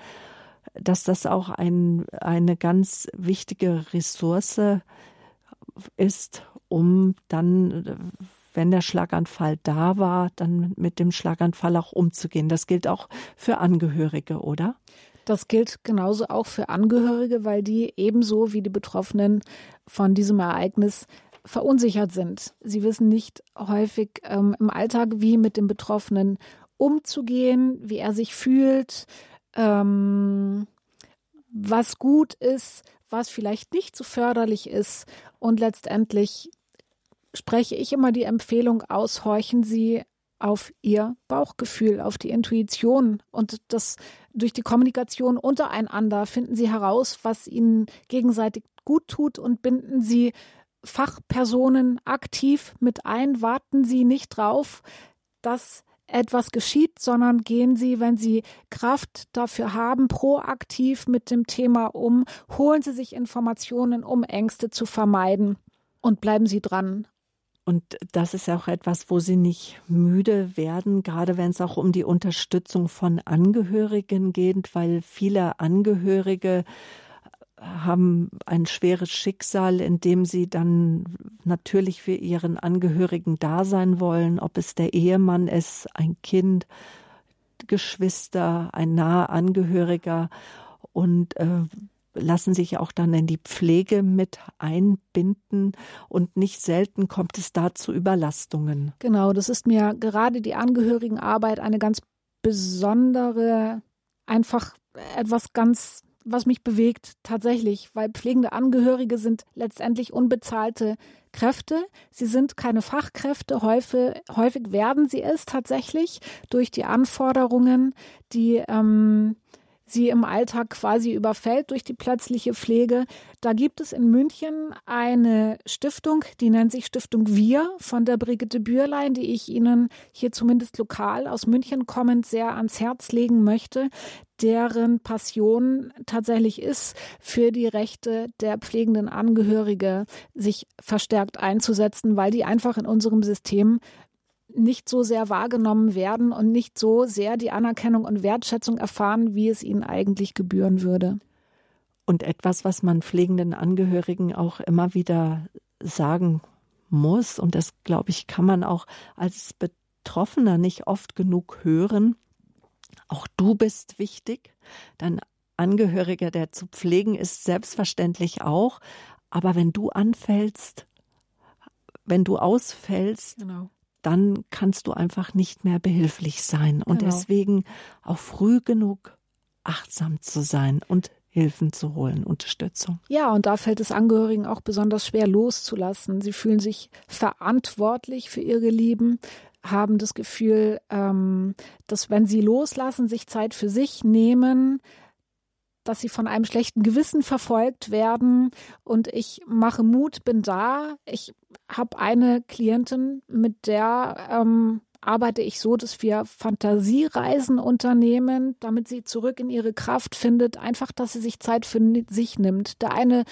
dass das auch ein, eine ganz wichtige Ressource ist, um dann, wenn der Schlaganfall da war, dann mit dem Schlaganfall auch umzugehen. Das gilt auch für Angehörige, oder? Das gilt genauso auch für Angehörige, weil die ebenso wie die Betroffenen von diesem Ereignis verunsichert sind. Sie wissen nicht häufig ähm, im Alltag, wie mit dem Betroffenen umzugehen, wie er sich fühlt, ähm, was gut ist, was vielleicht nicht so förderlich ist. Und letztendlich spreche ich immer die Empfehlung aus, horchen Sie auf ihr Bauchgefühl, auf die Intuition und das durch die Kommunikation untereinander finden sie heraus, was ihnen gegenseitig gut tut und binden sie Fachpersonen aktiv mit ein, warten sie nicht drauf, dass etwas geschieht, sondern gehen Sie, wenn Sie Kraft dafür haben, proaktiv mit dem Thema um, holen Sie sich Informationen, um Ängste zu vermeiden. Und bleiben Sie dran. Und das ist auch etwas, wo Sie nicht müde werden, gerade wenn es auch um die Unterstützung von Angehörigen geht, weil viele Angehörige haben ein schweres Schicksal, in dem sie dann natürlich für ihren Angehörigen da sein wollen, ob es der Ehemann ist, ein Kind, Geschwister, ein naher Angehöriger und äh, lassen sich auch dann in die Pflege mit einbinden und nicht selten kommt es da zu Überlastungen. Genau, das ist mir gerade die Angehörigenarbeit eine ganz besondere, einfach etwas ganz was mich bewegt, tatsächlich, weil pflegende Angehörige sind letztendlich unbezahlte Kräfte. Sie sind keine Fachkräfte. Häufig, häufig werden sie es tatsächlich durch die Anforderungen, die ähm, sie im Alltag quasi überfällt durch die plötzliche Pflege. Da gibt es in München eine Stiftung, die nennt sich Stiftung Wir von der Brigitte Bürlein, die ich Ihnen hier zumindest lokal aus München kommend sehr ans Herz legen möchte, deren Passion tatsächlich ist, für die Rechte der pflegenden Angehörige sich verstärkt einzusetzen, weil die einfach in unserem System nicht so sehr wahrgenommen werden und nicht so sehr die Anerkennung und Wertschätzung erfahren, wie es ihnen eigentlich gebühren würde. Und etwas, was man pflegenden Angehörigen auch immer wieder sagen muss, und das, glaube ich, kann man auch als Betroffener nicht oft genug hören, auch du bist wichtig, dein Angehöriger, der zu pflegen ist, selbstverständlich auch, aber wenn du anfällst, wenn du ausfällst, genau dann kannst du einfach nicht mehr behilflich sein. Und genau. deswegen auch früh genug achtsam zu sein und Hilfen zu holen, Unterstützung. Ja, und da fällt es Angehörigen auch besonders schwer loszulassen. Sie fühlen sich verantwortlich für ihre Lieben, haben das Gefühl, ähm, dass wenn sie loslassen, sich Zeit für sich nehmen, dass sie von einem schlechten Gewissen verfolgt werden und ich mache Mut, bin da. Ich habe eine Klientin, mit der ähm, arbeite ich so, dass wir Fantasiereisen unternehmen, damit sie zurück in ihre Kraft findet. Einfach, dass sie sich Zeit für sich nimmt. Der eine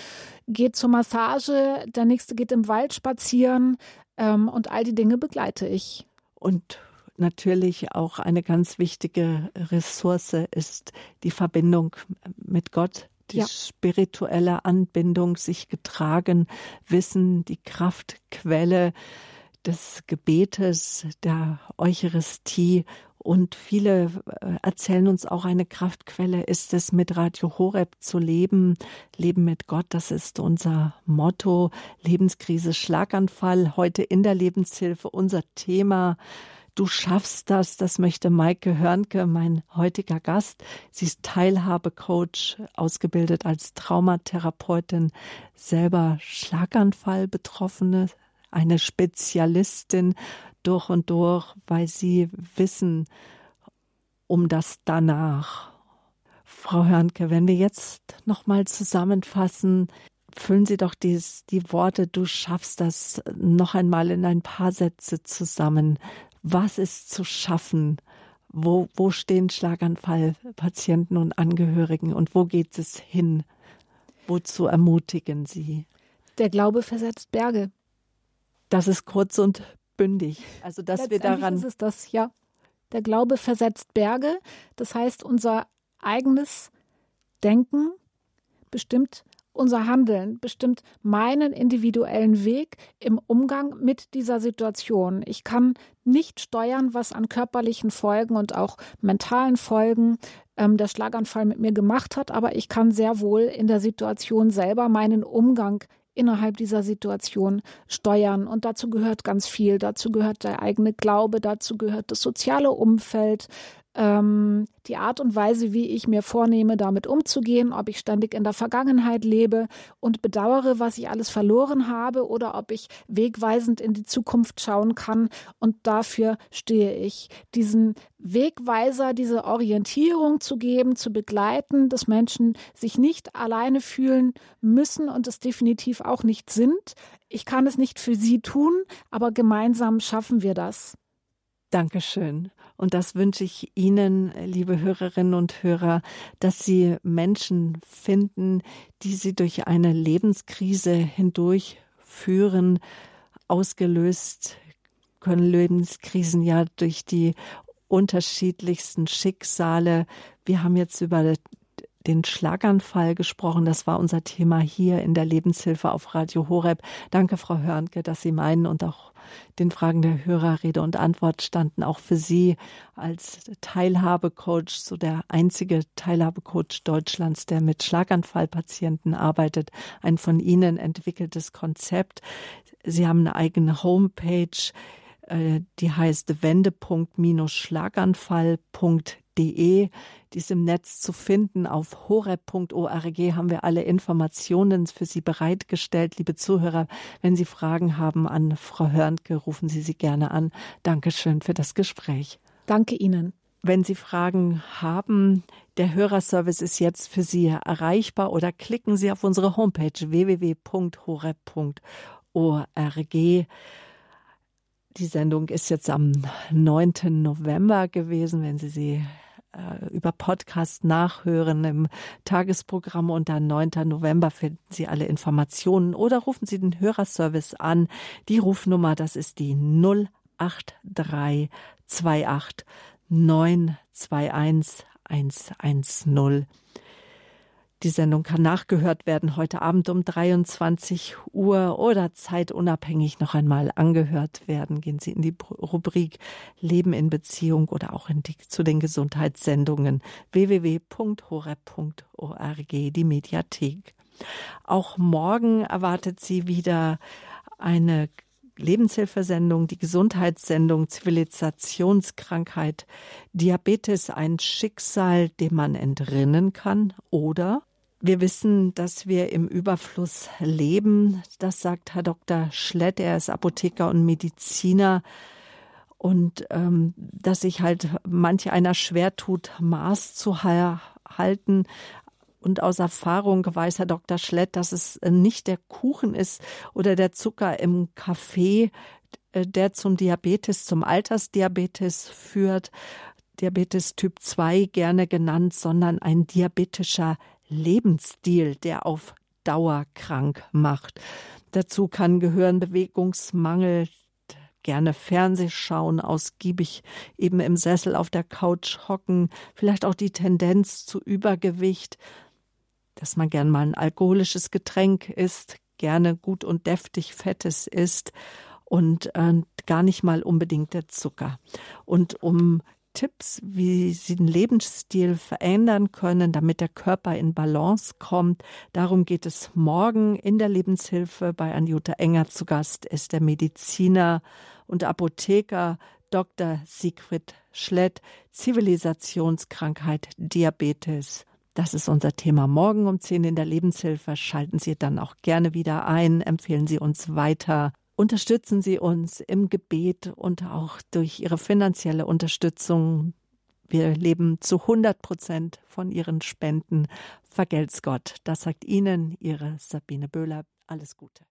geht zur Massage, der nächste geht im Wald spazieren ähm, und all die Dinge begleite ich. Und natürlich auch eine ganz wichtige Ressource ist die Verbindung mit Gott, die ja. spirituelle Anbindung, sich getragen wissen, die Kraftquelle des Gebetes, der Eucharistie. Und viele äh, erzählen uns auch, eine Kraftquelle ist es, mit Radio Horeb zu leben. Leben mit Gott, das ist unser Motto. Lebenskrise, Schlaganfall, heute in der Lebenshilfe unser Thema. Du schaffst das, das möchte Maike Hörnke, mein heutiger Gast. Sie ist Teilhabecoach, ausgebildet als Traumatherapeutin, selber Schlaganfall-Betroffene, eine Spezialistin durch und durch, weil sie wissen um das danach. Frau Hörnke, wenn wir jetzt nochmal zusammenfassen, füllen Sie doch dies, die Worte, du schaffst das noch einmal in ein paar Sätze zusammen was ist zu schaffen? Wo, wo stehen Schlaganfallpatienten und Angehörigen und wo geht es hin? Wozu ermutigen Sie? Der Glaube versetzt Berge. Das ist kurz und bündig. Also, dass wir daran. Ist es das, ja. Der Glaube versetzt Berge. Das heißt, unser eigenes Denken bestimmt unser Handeln bestimmt meinen individuellen Weg im Umgang mit dieser Situation. Ich kann nicht steuern, was an körperlichen Folgen und auch mentalen Folgen ähm, der Schlaganfall mit mir gemacht hat, aber ich kann sehr wohl in der Situation selber meinen Umgang innerhalb dieser Situation steuern. Und dazu gehört ganz viel. Dazu gehört der eigene Glaube, dazu gehört das soziale Umfeld, ähm, die Art und Weise, wie ich mir vornehme, damit umzugehen, ob ich ständig in der Vergangenheit lebe und bedauere, was ich alles verloren habe oder ob ich wegweisend in die Zukunft schauen kann. Und dafür stehe ich. Diesen Wegweiser, diese Orientierung zu geben, zu begleiten, dass Menschen sich nicht alleine fühlen müssen und es definitiv auch nicht sind. Ich kann es nicht für sie tun, aber gemeinsam schaffen wir das. Dankeschön. Und das wünsche ich Ihnen, liebe Hörerinnen und Hörer, dass Sie Menschen finden, die Sie durch eine Lebenskrise hindurchführen. Ausgelöst können Lebenskrisen ja durch die unterschiedlichsten Schicksale. Wir haben jetzt über den Schlaganfall gesprochen. Das war unser Thema hier in der Lebenshilfe auf Radio Horeb. Danke, Frau Hörnke, dass Sie meinen und auch den Fragen der Hörer Rede und Antwort standen. Auch für Sie als Teilhabecoach, so der einzige Teilhabecoach Deutschlands, der mit Schlaganfallpatienten arbeitet. Ein von Ihnen entwickeltes Konzept. Sie haben eine eigene Homepage äh, die heißt wendepunkt-schlaganfall.de horeb.de. Die ist im Netz zu finden. Auf horeb.org haben wir alle Informationen für Sie bereitgestellt. Liebe Zuhörer, wenn Sie Fragen haben an Frau Hörnke, rufen Sie sie gerne an. Dankeschön für das Gespräch. Danke Ihnen. Wenn Sie Fragen haben, der Hörerservice ist jetzt für Sie erreichbar oder klicken Sie auf unsere Homepage www.horeb.org. Die Sendung ist jetzt am 9. November gewesen. Wenn Sie sie über Podcast nachhören im Tagesprogramm und dann 9. November finden Sie alle Informationen oder rufen Sie den Hörerservice an. Die Rufnummer, das ist die 08328 921 110. Die Sendung kann nachgehört werden heute Abend um 23 Uhr oder zeitunabhängig noch einmal angehört werden. Gehen Sie in die Rubrik Leben in Beziehung oder auch die, zu den Gesundheitssendungen www.horeb.org, die Mediathek. Auch morgen erwartet Sie wieder eine Lebenshilfesendung, die Gesundheitssendung Zivilisationskrankheit, Diabetes ein Schicksal, dem man entrinnen kann oder wir wissen, dass wir im Überfluss leben. Das sagt Herr Dr. Schlett. Er ist Apotheker und Mediziner. Und ähm, dass sich halt manch einer schwer tut, Maß zu halten. Und aus Erfahrung weiß Herr Dr. Schlett, dass es nicht der Kuchen ist oder der Zucker im Kaffee, äh, der zum Diabetes, zum Altersdiabetes führt, Diabetes Typ 2 gerne genannt, sondern ein diabetischer Lebensstil, der auf Dauer krank macht. Dazu kann gehören Bewegungsmangel, gerne Fernseh schauen, ausgiebig eben im Sessel auf der Couch hocken, vielleicht auch die Tendenz zu Übergewicht, dass man gern mal ein alkoholisches Getränk isst, gerne gut und deftig Fettes isst und äh, gar nicht mal unbedingt der Zucker. Und um Tipps, wie Sie den Lebensstil verändern können, damit der Körper in Balance kommt. Darum geht es morgen in der Lebenshilfe. Bei Anjuta Enger zu Gast ist der Mediziner und Apotheker Dr. Siegfried Schlett, Zivilisationskrankheit Diabetes. Das ist unser Thema morgen um 10 in der Lebenshilfe. Schalten Sie dann auch gerne wieder ein, empfehlen Sie uns weiter. Unterstützen Sie uns im Gebet und auch durch Ihre finanzielle Unterstützung. Wir leben zu 100 Prozent von Ihren Spenden. Vergelt's Gott. Das sagt Ihnen Ihre Sabine Böhler. Alles Gute.